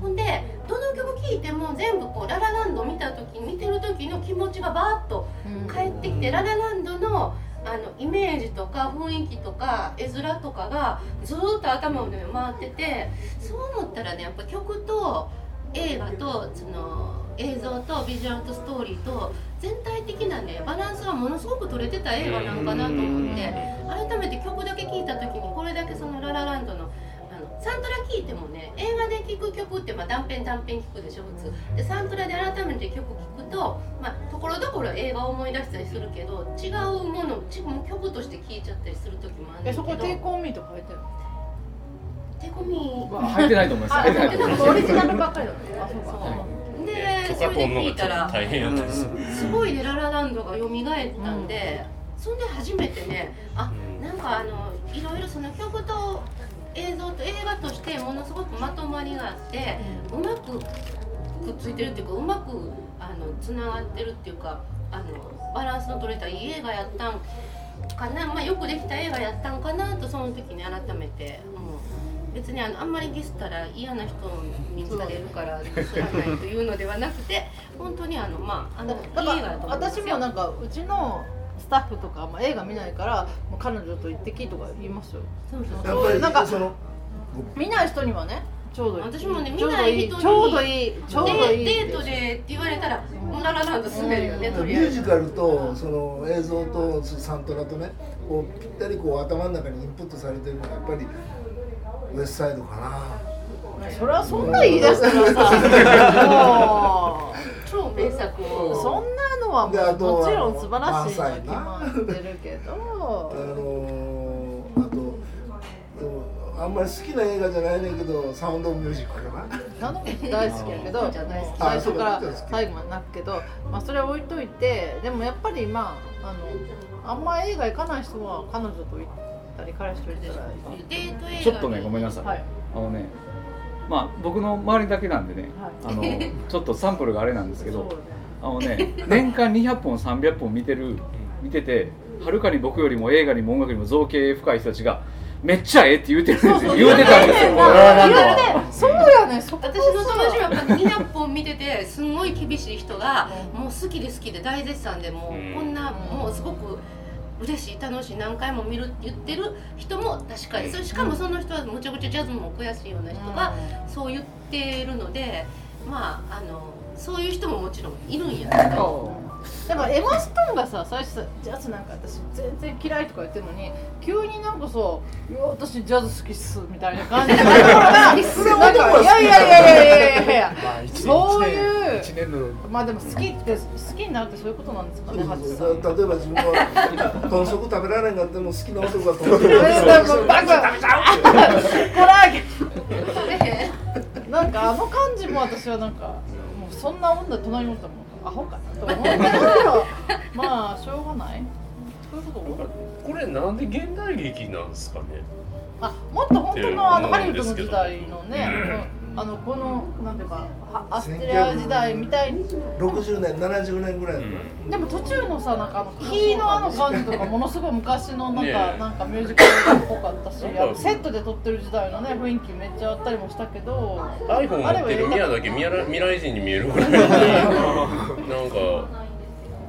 ほんでどの曲聴いても全部こうララランド見た時見てる時の気持ちがバーッと帰ってきてララランドのあのイメージとか雰囲気とか絵面とかがずーっと頭で回っててそう思ったらねやっぱ曲と映画とその映像とビジュアルとストーリーと全体的なねバランスがものすごく取れてた映画なんかなと思って改めて曲だけ聴いた時にこれだけその「ララランドの」あのサントラ聴いてもね映画で聴く曲ってまあ断片断片聴くでしょ普通。でサントラで改めて曲聴くとまあところどころ映画を思い出したりするけど違うもの曲として聴いちゃったりする時もあるんだけど。えそこテイクオンミーとか入ってるの？手込みまあ入ってないと思います。あ、入ってないと思います。オリジナルばっかりだね。あ、そうか。そうでそれで聞いたら大変やったりす。るすごいねララランドが蘇ったんで、そんで初めてねあなんかあのいろいろその曲と映像と映画としてものすごくまとまりがあってうまくくっついてるっていうかうまくあのつながってるっていうかあのバランスの取れたいい映画やったんかな、まあ、よくできた映画やったんかなとその時に改めて、うん、別にあのあんまりディスったら嫌な人にされるからディスらないというのではなくて 本当にあのまああのいいだか映画だらと思うんですよ。私もなんかうちのスタッフとか、まあ、映画見ないからもう彼女と行ってきとか言いますよ。そうそうやっぱりなんかその見ない人にはねちょうどいい。私もねちょうど見ない人にちょうどいいちょうどいいでデートでって言われたらもうララランド滑るよね、ミュージカルとその映像とサントラとねこうぴったりこう頭の中にインプットされてるのがやっぱりウエストサイドかな。それはそんな言い出したらさ。も超名作う。をそんなのはももちろん素晴らしいの満載な決まってるけあどのー、あとでもあんまり好きな映画じゃないねんけどサウンドミュージックかな。なの大好きやけどじゃ大好き。最初から最後まで泣くけど、まあ、それは置いといてでもやっぱりまああのあんま映画行かない人は彼女と行ったり彼氏と行ったらいいデート映画ちょっとねごめんなさい、はい。あのねまあ僕の周りだけなんでね、はあの ちょっとサンプルがあれなんですけどあのね年間200本300本見てる見ててはるかに僕よりも映画にも音楽にも造形深い人たちがめっちゃええって言うてるんですよ。言うてたんですよ。そうやね。私の友達はやっぱ200本見ててすんごい厳しい人がもう好きで好きで大絶賛でもうこんなもうすごく嬉しい楽しい何回も見るって言ってる人も確かに。それしかもその人はむちゃくちゃジャズも詳しいような人がそう言ってるのでまああのそういう人ももちろんいるんやけど。だからエマ・ストーンがさ最初さジャズなんか私全然嫌いとか言ってるのに急になんかさ「いや私ジャズ好きっす」みたいな感じで。なんかいやいやいやいやいやいやいや。まあ一年そういう一年の。まあでも好きって好きになるってそういうことなんですかね例えば自分は豚足食べられないんだっても好きな男が豚足食べえーられでも バカ。食べちゃう。コラーゲンなんかあの感じも私はなんかもうそんな女隣におったもん。アホかなと思うけど。まあしょうがない。そういうことこれなんで現代劇なんですかね？あもっと本当のあのハリウッドの時代のね、うん、あのこのなんていうかアステリア時代みたいに。60年70年ぐらいの、うん、でも途中のさなんかあの木のあの感じとかものすごい昔のなんか、ね、なんかミュージカルっぽかったしセットで撮ってる時代のね雰囲気めっちゃあったりもしたけど iPhone 持ってる宮だけ未来人に見えるぐらい なんか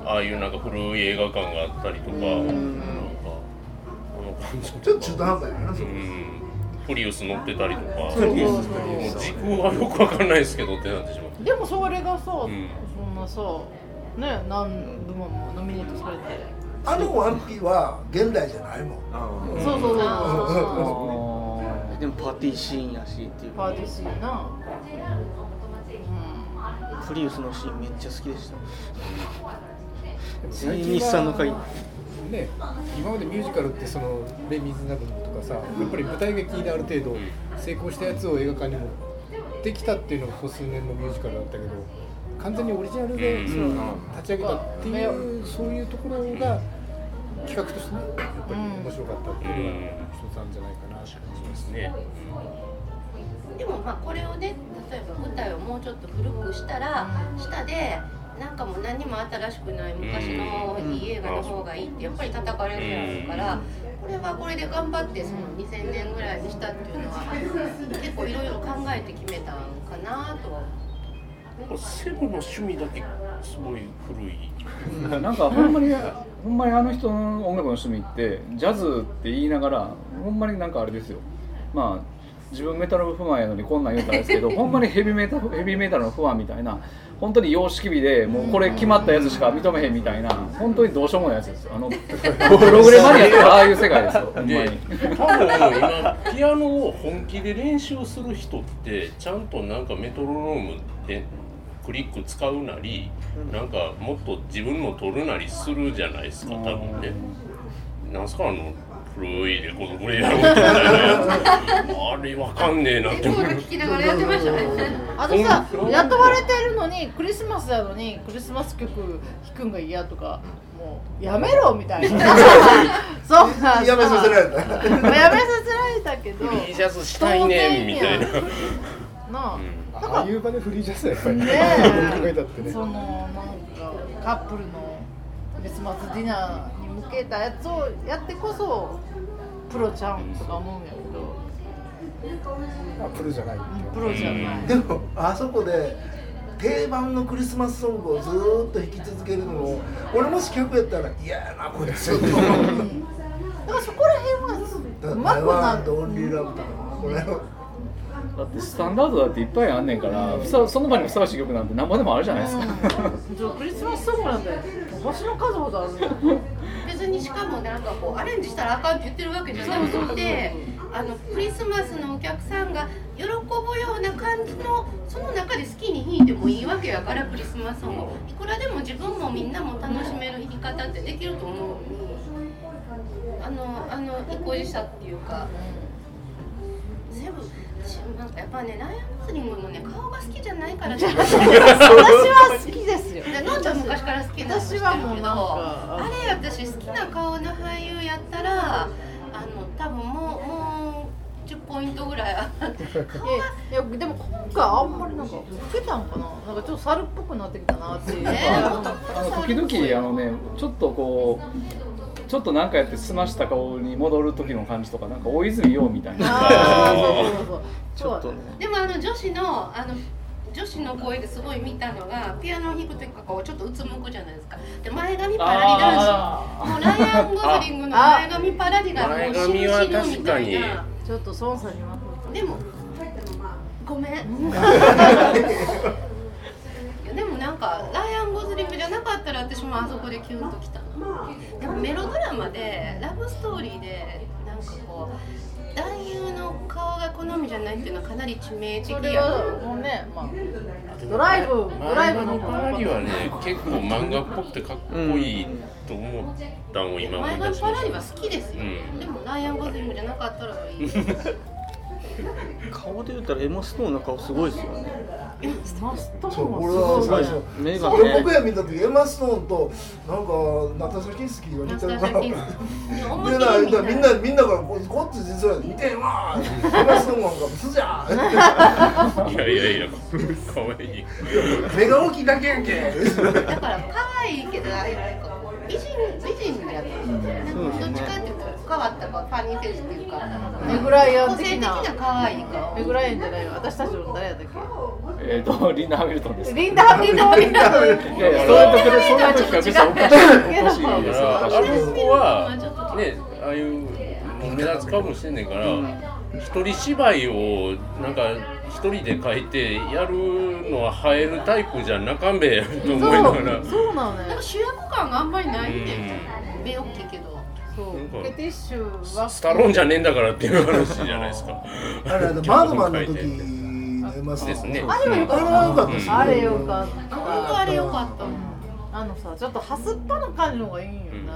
ああいうなんか古い映画館があったりとか、うん。ちょっと中途半端やな、そこ。プリウス乗ってたりとか、そうそうそう時空はよくわかんないですけどってなってしまう。でもそれがさ、うん、そんなさ、ね、何部門もノミネートされて。あのワンピは現代じゃないもん。そうそうそうそう。でもパーティーシーンやしっていう。パーティーシーンな。うん。プリウスのシーンめっちゃ好きでした。日産の会。ね、今までミュージカルってそのレ・ミズナブルとかさやっぱり舞台劇である程度成功したやつを映画館にもできたっていうのがここ数年のミュージカルだったけど完全にオリジナルでその立ち上げたっていうそういうところが企画としてねやっぱり面白かったっていうのが一つあるんじゃないかなと思いますね。でもまあこれをね例えば舞台をもうちょっと古くしたら下でなんかもう何も新しくない昔のいい映画の方がいいってやっぱり叩かれるやろうからこれはこれで頑張ってその2000年ぐらいにしたっていうのは結構いろいろ考えて決めたんかなとはセブの趣味だけすごい古い。なんかほんまにほんまにあの人の音楽の趣味ってジャズって言いながらほんまになんかあれですよ。まあ自分メタル不安やのにこんなん言うたんですけど ほんまにヘビメタヘビメタルの不安みたいな本当に様式美でもうこれ決まったやつしか認めへんみたいな本当にどうしようもないやつですよ。あのプ ログレマニアって ああいう世界ですよほんまに。多分今ピアノを本気で練習する人ってちゃんとなんかメトロノームでクリック使うなりなんかもっと自分の取るなりするじゃないですか多分ね。なんすかあの古いレコードこれやろうみたいなあれわかんねえなって思う。聞きながらやってましたねあとさ雇われてるのにクリスマスなのにクリスマス曲弾くんが嫌とかもうやめろみたいな。そうなんやめさせられた。やめさせられたけどフリージャズしたいねみたいななあ、うん、ああいう場でフリージャズやっぱり。ね ね。そのなんかカップルのクリスマスディナーけたやつをやってこそプロちゃんとか思うんやけど。あプロじゃないプロじゃない。でもあそこで定番のクリスマスソングをずっと弾き続けるのも俺もし客やったら嫌やなこれちょっとだからそこら辺はうまくなる。オンリーラブとかこれだってスタンダードだっていっぱいあんねんから、その場にふさわしい曲なんて何ぼでもあるじゃないですか、うん、クリスマスソングなんて星の数ほどある別にしかもなんかこうアレンジしたらあかんって言ってるわけじゃなくてあのクリスマスのお客さんが喜ぶような感じのその中で好きに弾いてもいいわけやからクリスマスソング。いくらでも自分もみんなも楽しめる弾き方ってできると思うのに。あのあの意固地さっていうか全部なんかやっぱねライアン・ゴズリングのね顔が好きじゃないから。私は好きですよ。でのんちゃん昔から好きな私はもうあれ私好きな顔の俳優やったらあの多分もうもう10ポイントぐらいあって。いやでも今回あんまりなんか老けたんかな。なんかちょっと猿っぽくなってきたなっていう、ね、時々あのねちょっとこうちょっと何かやって済ました顔に戻る時の感じとかなんか大泉洋みたいなちょっとねでもあの女子のあの女子の声ですごい見たのがピアノを弾く時かこうちょっとうつむくじゃないですかで前髪パラリ男子もうライアン・ゴズリングの前髪パラリがもう死ぬ死ぬみたいなちょっと孫さんにはでもごめんなんかライアン・ゴズリングじゃなかったら私もあそこでキュンときたでもメロドラマでラブストーリーでなんかこう男優の顔が好みじゃないっていうのはかなり致命的やもうね、まあ、ドライブドライブのパラリはね結構漫画っぽくてかっこいいと思ったのを今思い出しました。前髪パラリは好きですよ、うん、でもライアン・ゴズリングじゃなかったらいい 顔で言ったらエマストーンの顔すごいですよね。エマストーそうン俺ははすごい。最初。目が俺僕見た時エマストーンとなんかナタシャ・キンスキーが似てるから。でっきり見たなみんなみんながここっち実は見てんわエマストーンなんかブスじゃんいやいやいや可愛い目が大きいだけやんけ。だから可愛いけどあれなんか美人美人じゃない、なんかどっちかっていうと変わったかファニーフェイスってい。うかメグライアン的な可愛い。顔メグライアンじゃない。よ私たちの誰やったっけえっ、ーとリンダ・ハミルトンですリンダ・ハミルトンリンダ・ハミルトンい。やい。やそれとそれそれと比較したらおかしい。おかしい。ですよあ確かにそこはねああい。うもう目立つ顔もしてんねんから、うん一人芝居をなんか一人で書い。てやるのは映えるタイプじゃなかんべやと思い。ながらそうそうなのねなんか主役感があんまりない。んで目大きい。けどそう。ケティッシュはスタローンじゃねえんだからっていう話じゃないですか。あれバ ードマンの時のエマストーンですね。あれはよかあれは良かったあれよかった。本当あれよかったあのさちょっとハスっぱな感じの方がいいんよな、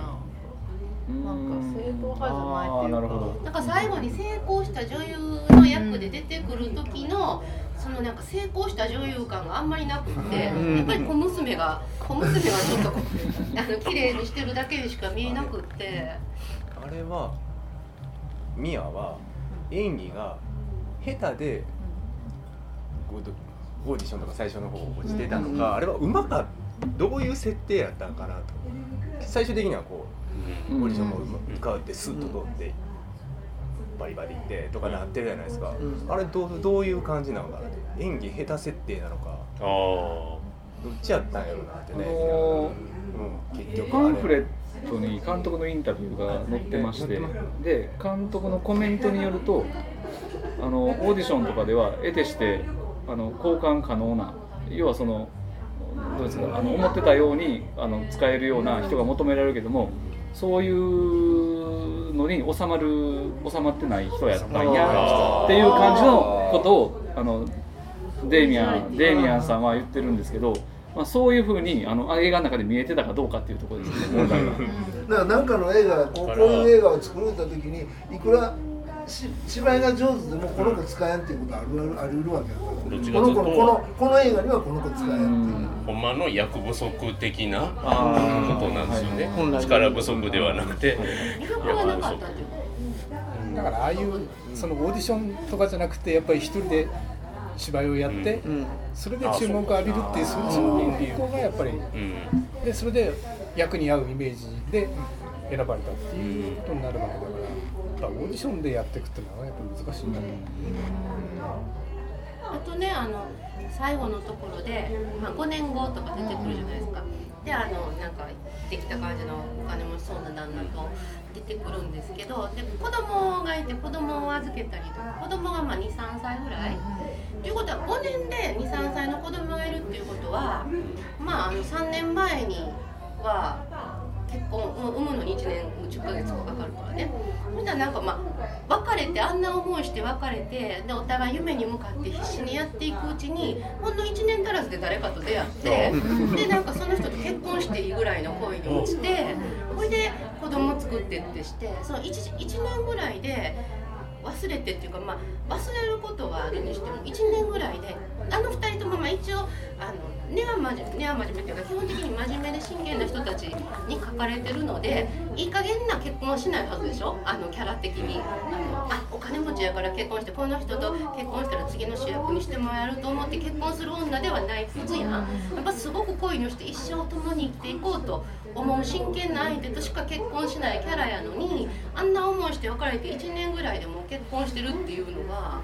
なんか正統派じゃないっていうか。なんか最後に成功した女優の役で出てくる時のそのなんか成功した女優感があんまりなくって、うん。やっぱり小娘が小娘がちょっとこう あの綺麗にしてるだけにしか見えなくって。あれはミアは演技が下手でこうオーディションとか最初の方落ちてたのか、あれはうまかどういう設定やったんかなと。最終的にはこうオーディションも受かってスッと通ってバリバリってとかなってるじゃないですか、あれどうどういう感じなのかな？って演技下手設定なのか。あどっちやったんやろうなってね、あのうん、結局パンフレットに監督のインタビューが載ってまして。で監督のコメントによるとあのオーディションとかでは得てしてあの交換可能な要はそのどうですかあの思ってたようにあの使えるような人が求められるけどもそういうのに収まる収まってない人やったんやっていう感じのことをあのデイミアンデイミアンさんは言ってるんですけど、まあ、そういうふうにあの映画の中で見えてたかどうかっていうところですね問題は。だから何かの映画こうこういう映画を作られた時にいくらし芝居が上手でもこの子使えんっていうことあるあるあり得るわけだから。この子のこのこの映画にはこの子使えんっていう。ほんまの役不足的なこあとなんですよね、本来力不足ではなくて。魅力がなかったっていう？かだからああいうそのオーディションとかじゃなくてやっぱり一人で芝居をやって、うん。それで注目を浴びるっていうそその方向がやっぱりうん。でそれで役に合うイメージで選ばれたっていうことになるわけだからっぱオーディションでやっていくっていうのはやっぱ難しいんだと思う。あとねあの最後のところで、まあ、5年後とか出てくるじゃないですか。であのなんかできた感じのお金持ちそうな旦那と出てくるんですけどで子供がいて子供を預けたりとか子供がまあ23歳ぐらい。ということは5年で23歳の子供がいるっていうことはまああの3年前には結婚もう産むのに1年10ヶ月もかかるからね。ほんならなんかまあ別れてあんな思いして別れてでお互い夢に向かって必死にやっていくうちにほんの1年足らずで誰かと出会ってでなんかその人と結婚していいぐらいの恋に落ちてほいで子供作ってってしてその 1, 1年ぐらいで忘れてっていうか、まあ、忘れることはあるにしても1年ぐらいであの2人ともまあ一応あの根は真面目根は真面目っていうか基本的に真面目で真剣な人たちに書かれてるのでいい加減な結婚はしないはずでしょあのキャラ的に。あのあお金持ちやから結婚してこの人と結婚したら次の主役にしてもらえると思って結婚する女ではない普通やん。やっぱすごく恋のして一生共に生きていこうと思う真剣な相手としか結婚しないキャラやのにあんな思いして別れて1年ぐらいでもう結婚してるっていうのが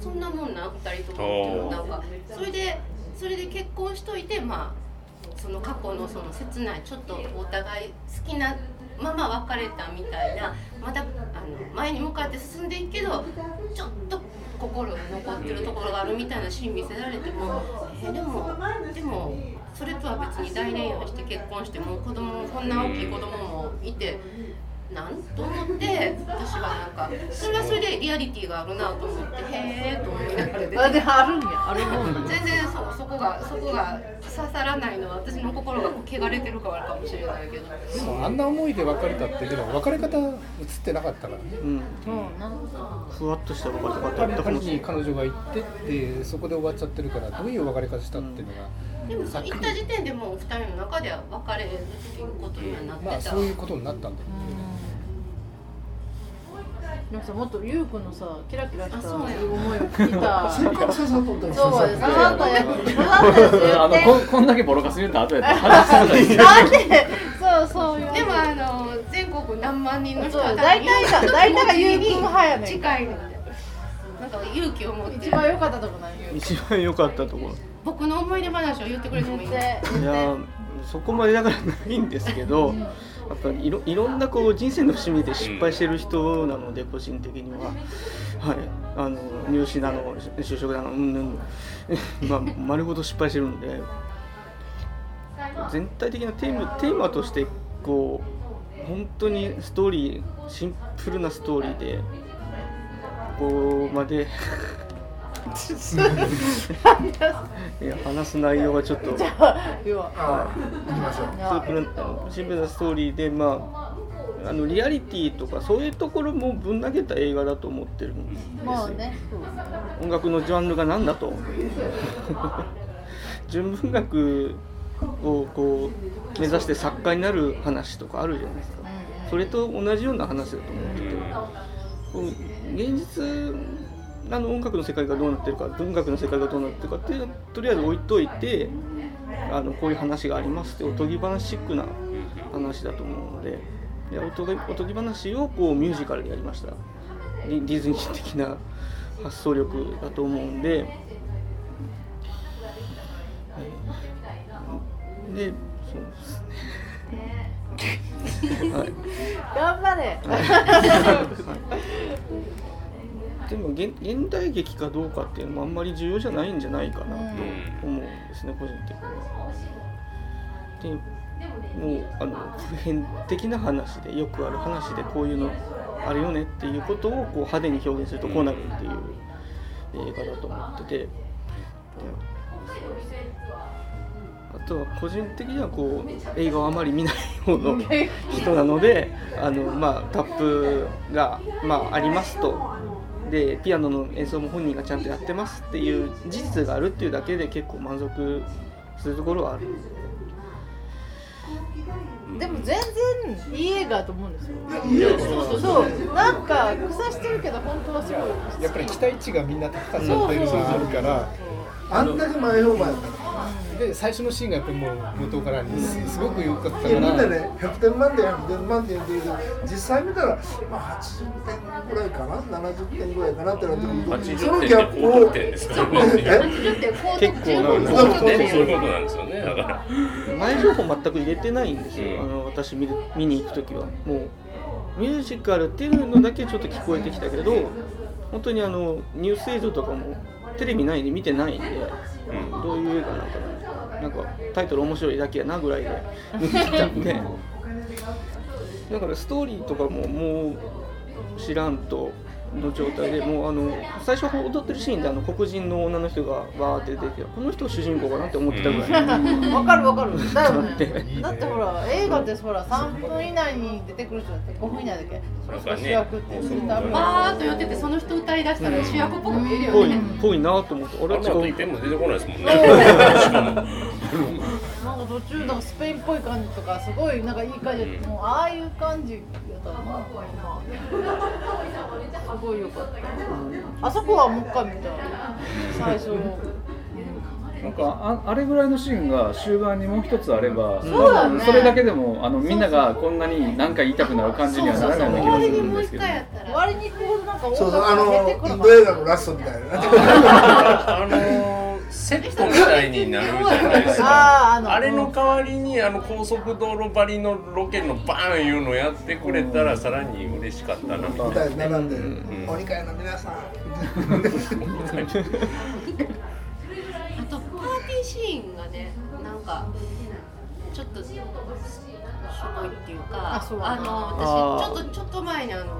そんなもんな2人ともなんかそれでそれで結婚しといてまあその過去のその切ないちょっとお互い好きなまま別れたみたいなまたあの前に向かって進んでいくけどちょっと心が残ってるところがあるみたいなシーン見せられても、えーでもでもそれとは別に大恋愛して結婚してもう子供もこんな大きい子供もいてなんと思って私はなんかかそれはそれでリアリティがあるなと思ってへえと思いながら出てあであるんや。あるもん全然そうそこがそこが刺さらないのは私の心が汚れてるからかもしれないけど。そうあんな思いで別れたってでも別れ方映ってなかったからね。うん。そうなんかふわっとした別れ方だパリったかもしれない彼女が行ってでそこで終わっちゃってるからどういう別れ方したっていうのが、でもそう行った時点でもう二人の中では別れるっていうことにはなってた、まあそういうことになったんだよでもさもっと優子のさキラキラした思いを聞いた。せっかく刺さっとったりそうです刺さったやつ刺さったやつ言あのここんだけボロカス言った後やったら 話さないなんで？そうそう。でもあの全国何万人の人大体が大体が優君派やねん。近い。のでなんか勇気を持って。一番良かったとこない？優一番良かったとこ。ろ僕の思い出話を言ってくれてもいい？いやーそこまでだからないんですけど、やっぱりいろいろんなこう人生の節目で失敗してる人なので、個人的には、はい、あの入試だの就職だのうんうん まあ丸ごと失敗してるので。全体的なテーマテーマとしてこう本当にストーリーシンプルなストーリーでここまでいや話す内容がちょっと。要は。ああ行きましょう。プルなシンプルなストーリーで、まあ、あのリアリティとかそういうところもぶん投げた映画だと思ってるんですよ、まあね。音楽のジャンルが何だと。純文学をこう目指して作家になる話とかあるじゃないですか。それと同じような話だと思ってて。現実あの音楽の世界がどうなってるか文学の世界がどうなってるかってとりあえず置いといてあのこういう話がありますっておとぎ話チックな話だと思うのででおとぎおとぎ話をこうミュージカルでやりました。ディディズニー的な発想力だと思うんで、えーでそうですね。は い頑張れ でも現現代劇かどうかっていうのもあんまり重要じゃないんじゃないかなと思うんですね、個人的には。でもうあの普遍的な話でよくある話でこういうのあるよねっていうことをこう派手に表現するとこうなるっていう映画だと思ってて。であとは個人的にはこう映画をあまり見ない方の 人なのであの、まあ、タップが、まあ、ありますとでピアノの演奏も本人がちゃんとやってますっていう事実があるっていうだけで結構満足するところはある。でも全然いい映画だと思うんですよ。いやそうそうそう。なんか腐してるけど本当はすごい。やっぱり期待値がみんな高かったっていうのがあるから。あんだけ前評判。やったで最初のシーンがやっぱりもう元からにすごく良かったかいやみんならね100点満点100点満点って言うけど実際見たら、まあ、80点ぐらいかな？70点ぐらいかなってなってくると80その点ギャップをって高得点ですからね。え？結構なそうそうそういうことなんですよ。ね。だから。前情報全く入れてないんですよ、うん。あの私見る見に行く時は。もうミュージカルっていうのだけちょっと聞こえてきたけど本当にあのニュース映像とかもテレビないんで見てないんで、うん。どういう映画なのかななんかタイトル面白いだけやなぐらいで。見てたんでだからストーリーとかももう知らんとの状態でもうあの最初踊ってるシーンであの黒人の女の人がバーって出てきてこの人主人公かなって思ってたぐらい。わかるわかる。だよ待って。ねだってほら映画ってほら3分以内に出てくる人だって5分以内だっけ？それが主役ってバーッと寄っててその人歌い出したら主役っぽく見えるよぽいね。ぽいなと思って。俺は違うも出てこないですもんね。なんか途中なんかスペインっぽい感じとかすごいなんかいい感じ。で、うん。もうああいう感じやったらまあすごい良かったあそこはもう一回見た。最初なんかああれぐらいのシーンが終盤にもう一つあれば、そうだね。それだけでもあのみんながこんなに何か言いたくなる感じにはならないような気がするんですけど。割にこうなんか音そうそうあ楽がのイ出てくるンド映画のラストみたいな。あのセットみたいになるじゃないですか。あーあのあれの代わりにあの高速道路張りのロケのバーンいうのやってくれたらさらに嬉しかったな。みたいな並んでんお理解の皆さんあとパーティーシーンがねなんかちょっとしょぼいっていうかあそう。あの私ちょっとちょっと前にあの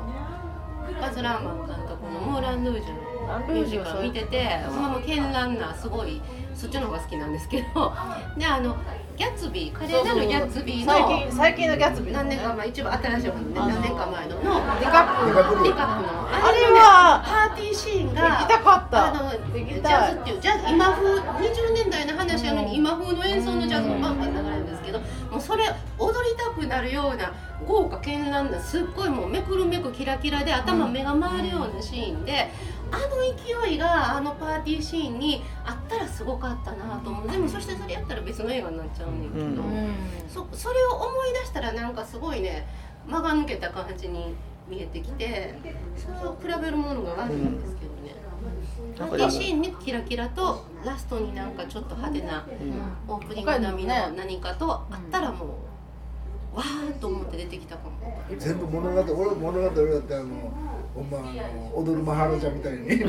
バズ・ラーマン監督の「モーラン・ルージュ」のミュージカル見ててもう絢爛なすごいそっちの方が好きなんですけどであのギャッツビー華麗なるギャッツビーの最近最近のギャッツビー、何年か前一番新しい方ね何年か前のの。ディカップディカップの。あれはパーティーシーンが行きたかった。あのジャズっていうジャズ今風20年代の話やのに今風の演奏のジャズがバンバン流れるんですけどもうそれ踊りたくなるような豪華絢爛なすっごいもうめくるめくキラキラで頭目が回るようなシーンであの勢いがあのパーティーシーンにあったらすごかったなと思う。でもそしてそれやったら別の映画になっちゃうねんけど、うん。そそれを思い出したらなんかすごいね間が抜けた感じに見えてきてそれを比べるものがあるんですけどね、パーティーシーンにキラキラとラストになんかちょっと派手なオープニング並みの何かとあったらもうわーっと思って出てきたかも。全部物語俺物語だってあのほんまあの踊るマハラジャみたいにな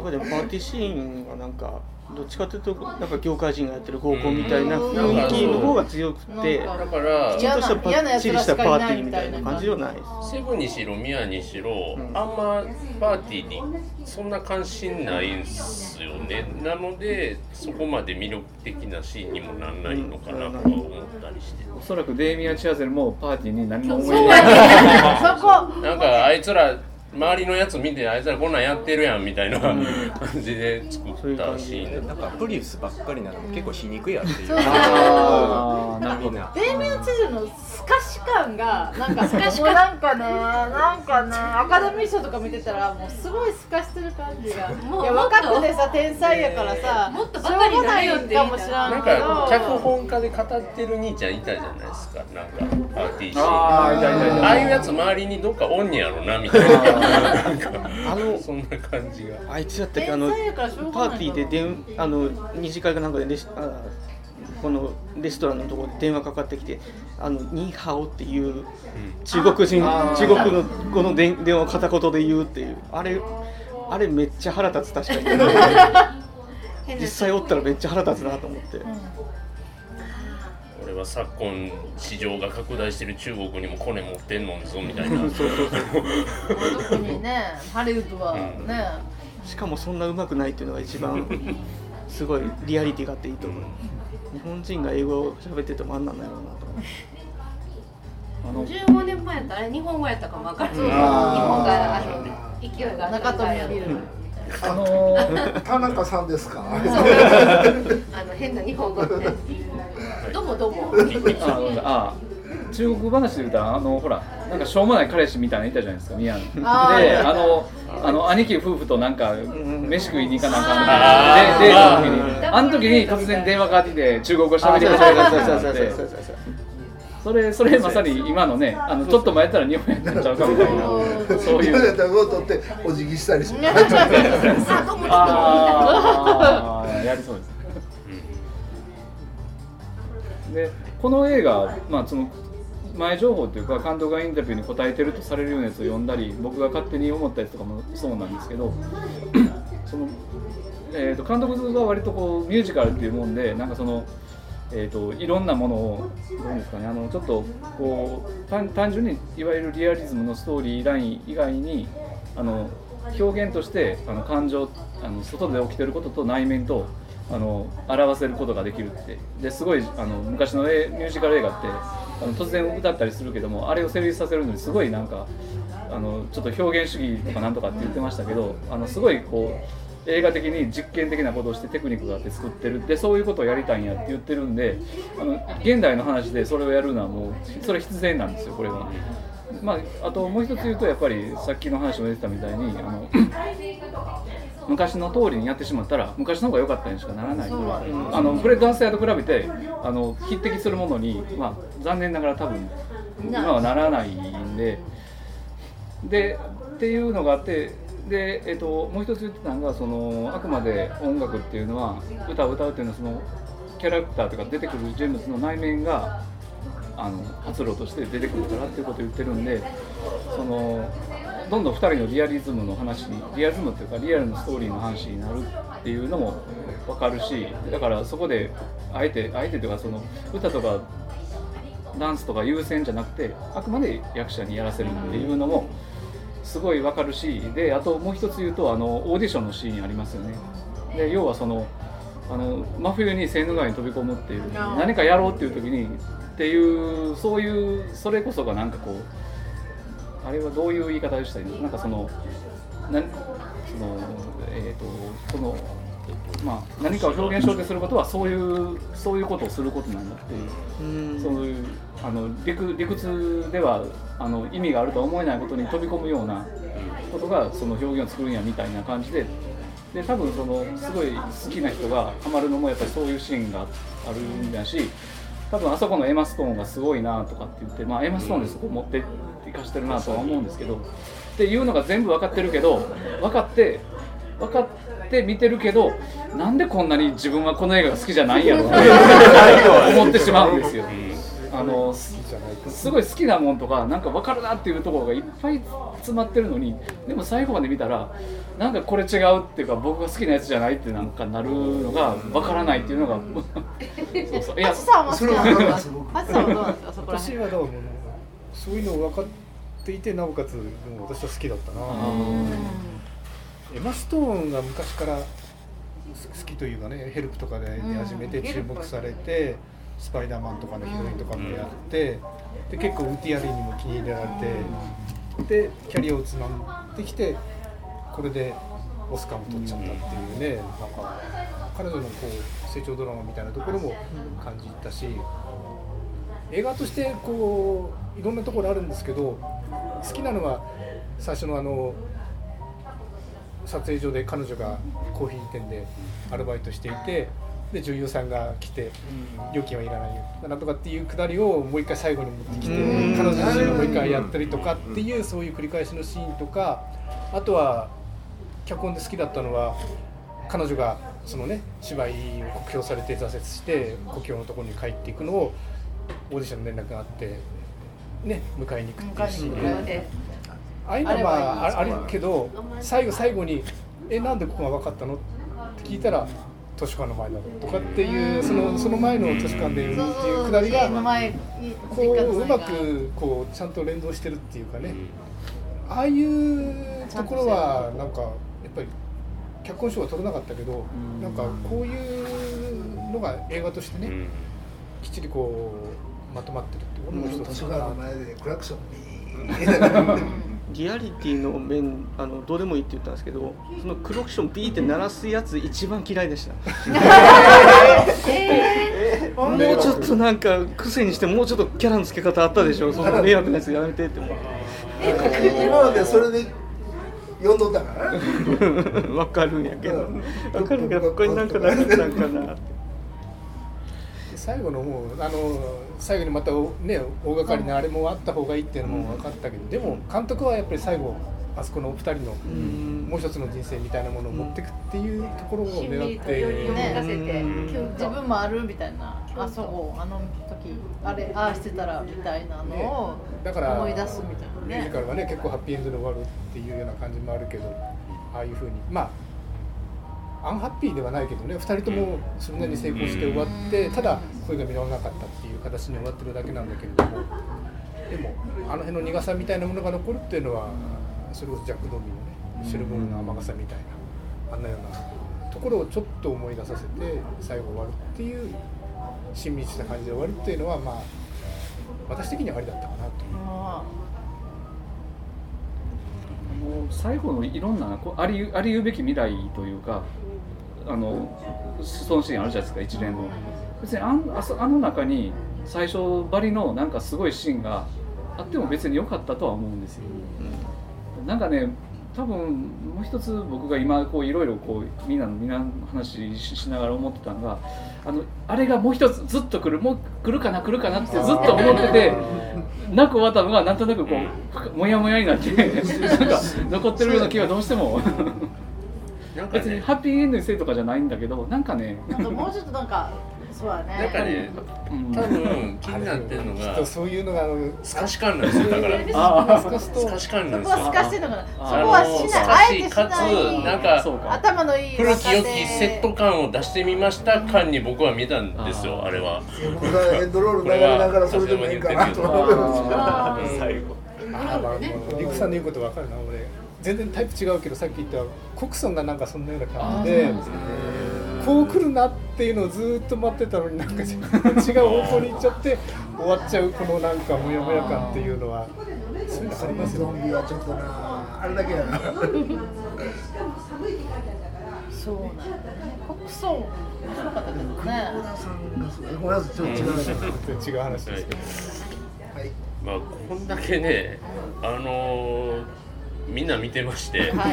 んかでもパーティーシーンがなんかどっちかというとなんか業界人がやってる合コンみたいな雰囲気の方が強くてだからきちんとしたパッチリしたパーティーみたいな感じではないです。セブンにしろミヤにしろ、ん。あんまパーティーにそんな関心ないんすよね。なのでそこまで魅力的なシーンにもなんないのかなとは思ったりして、おそらくデイミアン・チャーゼルもパーティーに何も思いない。なんかあいつら周りのやつ見てあいつらこんなんやってるやんみたいな感じで作ったシーンなんかプリウスばっかりなのも結構皮肉やっていう。そうあー。なるほどみんなデイミアン・チェズのスカシ感がなんかスカシもうなんかねなんかねアカデミー賞とか見てたらもうすごいスカしてる感じが。もういや若くてさ天才やからさもっとバカになれよかもしらなんんけど。か脚本家で語ってる兄ちゃんいたじゃないですか。なんかパーティーシーン。あーいたいたいた。ああいうやつ周りにどっかおんねやろなみたいなあのそんな感じが。あいつやったっけあのパーティーで電あの二次会かなんかでレスあこのレストランのところで電話かかってきて「あのニーハオ」っていう中国人中国のこの電電話を片言で言うっていう。あれあれめっちゃ腹立つ確かに。実際おったらめっちゃ腹立つなと思って俺は昨今市場が拡大してる中国にもコネ持ってんのんぞみたいな。特にねハリウッドはね、しかもそんな上手くないっていうのが一番すごいリアリティがあっていいと思う。日本人が英語を喋っててもあんなんだろうなと思ってあの15年前やったらあれ日本語やったかも分かる日本があの勢いが中富ビル。あのー 田中さんですか？あの変な日本語ってどうもどうも。ああ中国話で言うたらあのほらなんかしょうもない彼氏みたいなのいたじゃないですか宮野であのあの兄貴夫婦となんか飯食いに行かなあかんでデートの時に。あの時に突然電話かかってきて中国語喋り始めたってなってそれそれまさに今のねあのちょっと前やったら日本やったんちゃうかみたいな。そういう。ったらこう取ってお辞儀したりして ああやりそうですこの映画、まあ、その前情報というか監督がインタビューに答えてるとされるようなやつを読んだり僕が勝手に思ったやつとかもそうなんですけど その、えー、と監督が割とこうミュージカルっていうもんでなんかその、えー、といろんなものをどうですかねあのちょっとこう単単純にいわゆるリアリズムのストーリーライン以外にあの表現としてあの感情あの外で起きてることと内面とあの表せることができるってですごいあの昔のミュージカル映画ってあの突然歌ったりするけどもあれを成立させるのにすごいなんかあのちょっと表現主義とかなんとかって言ってましたけどあのすごいこう映画的に実験的なことをしてテクニックがあって作ってるでそういうことをやりたいんやって言ってるんであの現代の話でそれをやるのはもうそれ必然なんですよこれは。まあ、あともう一つ言うとやっぱりさっきの話も出てたみたいにあの昔の通りにやってしまったら昔の方が良かったにしかならない。あのフレッド・アステアと比べてあの匹敵するものに、まあ、残念ながら多分今はならないんで。でっていうのがあってで、えっと、もう一つ言ってたのがそのあくまで音楽っていうのは歌を歌うっていうのはそのキャラクターとか出てくる人物の内面があの発露として出てくるからっていうことを言ってるんでそのどんどん2人のリアリズムの話にリアリズムっていうかリアルなストーリーの話になるっていうのも分かるしだからそこであえてあえてというかその歌とかダンスとか優先じゃなくてあくまで役者にやらせるっていうのもすごいわかるしであともう一つ言うとあのオーディションのシーンありますよね。で要はそのあの真冬にセーヌ川に飛び込むっていう何かやろうっていう時にっていうそういうそれこそがなんかこうあれはどういう言い方でしたらいいの？なんかそのなそのえっ、とそのまあ、何かを表現しようとすることはそういうそういうことをすることなんだっていう。そういうあの理屈理屈ではあの意味があるとは思えないことに飛び込むようなことがその表現を作るんやみたいな感じで。で多分そのすごい好きな人がハマるのもやっぱりそういうシーンがあるんだし多分あそこのエマ・ストーンがすごいなとかって言って、まあ、エマ・ストーンでそこ持っていかしてるなとは思うんですけどっていうのが全部分かってるけど分かって分かって見てるけどなんでこんなに自分はこの映画が好きじゃないんやろって 思ってしまうんですよ。あのすごい好きなもんとかなんか分かるなっていうところがいっぱい詰まってるのにでも最後まで見たらなんかこれ違うっていうか僕が好きなやつじゃないってなんかなるのが分からないっていうのが そうそういやさんは好きなんですかハチさんはどうなんですか？そこら私はどうもそういうの分かっていてなおかつ私は好きだったな。エマ・ストーンが昔から好きというかねヘルプとかで出始めて注目されて、スパイダーマンとかのヒロインとかもやって、で結構ウティアリーにも気に入られて、でキャリアをつまんできてこれでオスカーも取っちゃったっていうね、なんか彼女のこう成長ドラマみたいなところも感じたし、映画としてこういろんなところあるんですけど好きなのは最初のあの撮影所で彼女がコーヒー店でアルバイトしていてで女優さんが来て料金はいらないよ。なんとかっていうくだりをもう一回最後に持ってきて彼女自身がもう一回やったりとかっていうそういう繰り返しのシーンとかあとは脚本で好きだったのは彼女がそのね芝居を酷評されて挫折して故郷のところに帰っていくのをオーディションの連絡があってね迎えに行くっていう。シーンで。ああいうのはまああるけど最後最後に「えなんでここが分かったの?」って聞いたら「図書館の前だろ」とかっていうそのその前の図書館でいるっていうくだりがこううまくこうちゃんと連動してるっていうかね。ああいうところはなんかやっぱり脚本賞は取れなかったけどなんかこういうのが映画としてねきっちりこうまとまってるって俺も一つ図書館の前でクラクションビー リアリティの面あのどうでもいいって言ったんですけどそのクロクションピーって鳴らすやつ一番嫌いでした、えー、もうちょっとなんか癖にしてもうちょっとキャラの付け方あったでしょ？その迷惑なやつやめてって思って今までそれで呼んどったから。わかるんやけど。わかるけどここになんかなかったんかな。って最後のもうあの最後にまたね大掛かりなあれもあった方がいいっていうのも分かったけど、でも監督はやっぱり最後あそこのお二人のもう一つの人生みたいなものを持っていくっていうところを狙って、ね、自分もあるみたいなあそうあの時あれああしてたらみたいなのを思い出すみたいなね。ミュージカルはね結構ハッピーエンドで終わるっていうような感じもあるけどああいうふうに。まあアンハッピーではないけどね2人ともそれなりに成功して終わってただ声が見られなかったっていう形に終わってるだけなんだけれどもでもあの辺の苦さみたいなものが残るっていうのはそれこそジャック・ドミのねシェルボールの甘傘みたいなあんなようなところをちょっと思い出させて最後終わるっていう親密した感じで終わるっていうのはまあ私的にはありだったかなという。最後のいろんなありありうべき未来というかあのそのシーンあるじゃないですか一連の。別にああの中に最初ばりのなんかすごいシーンがあっても別に良かったとは思うんですよ、うん、なんかね多分もう一つ僕が今こういろいろこうみんなのみんなの話しながら思ってたのがあのあれがもう一つずっと来るもう来るかな来るかなってずっと思っててなく終わったのがなんとなくこうもやもやになって なんか残ってるような気がどうしても 別にハッピーエンドにせいとかじゃないんだけどなんかね。なんかもうちょっとなんかそうだね。なんかね、多分気になってるのがそういうのが透かし感なんですよだから。透かし感なんですよ。そこは透かしてるのかなそこはしない。あえてしかつなんか。頭のいい。古き良きセット感を出してみました感に僕は見たんですよあれは。僕がヘッドロール流れながらそれでもいいかなと思最後あまあねリクさんの言うことわかるな俺全然タイプ違うけどさっき言ったコクソンがなんかそんなような感じでこう来るなっていうのをずっと待ってたのになんか違う方向に行っちゃって終わっちゃうこのなんかモヤモヤ感っていうのは。そういうのありますゾよねンビはちょっとな あれだけやなそうなんだね国葬面白かったけどねさんがすごめんなさいちょっと違う話ですけどはい。まあこんだけねあのーみんな見てまして、は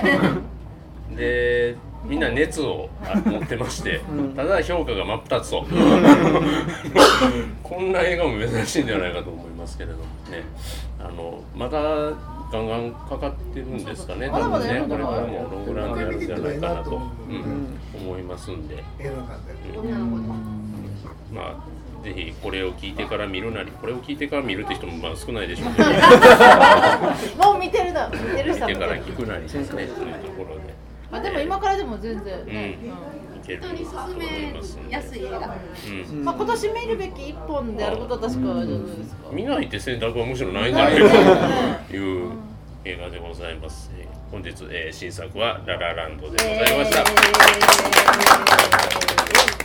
い。でみんな熱をあ持ってまして、ただ評価が真っ二つと。こんな映画も珍しいんじゃないかと思いますけれどもね。あのまだガンガンかかってるんですかね。多分ね。これからもロングランでやるんじゃないかなと、うん。思いますんで、映画館で。女の子とまあぜひこれを聞いてから見るなりこれを聞いてから見るって人もまあ少ないでしょうけど。もう見てるな見てる人は見てから聞くなりですねというところで。あでも今からでも全然。ね、うん。いける人に勧めやすい映画うん。うんまあ、今年見るべき一本であることは確かじゃないですか？見ないって選択はむしろないんじゃないかという映画でございます。えー本日、えー新作はララランドでございました。えー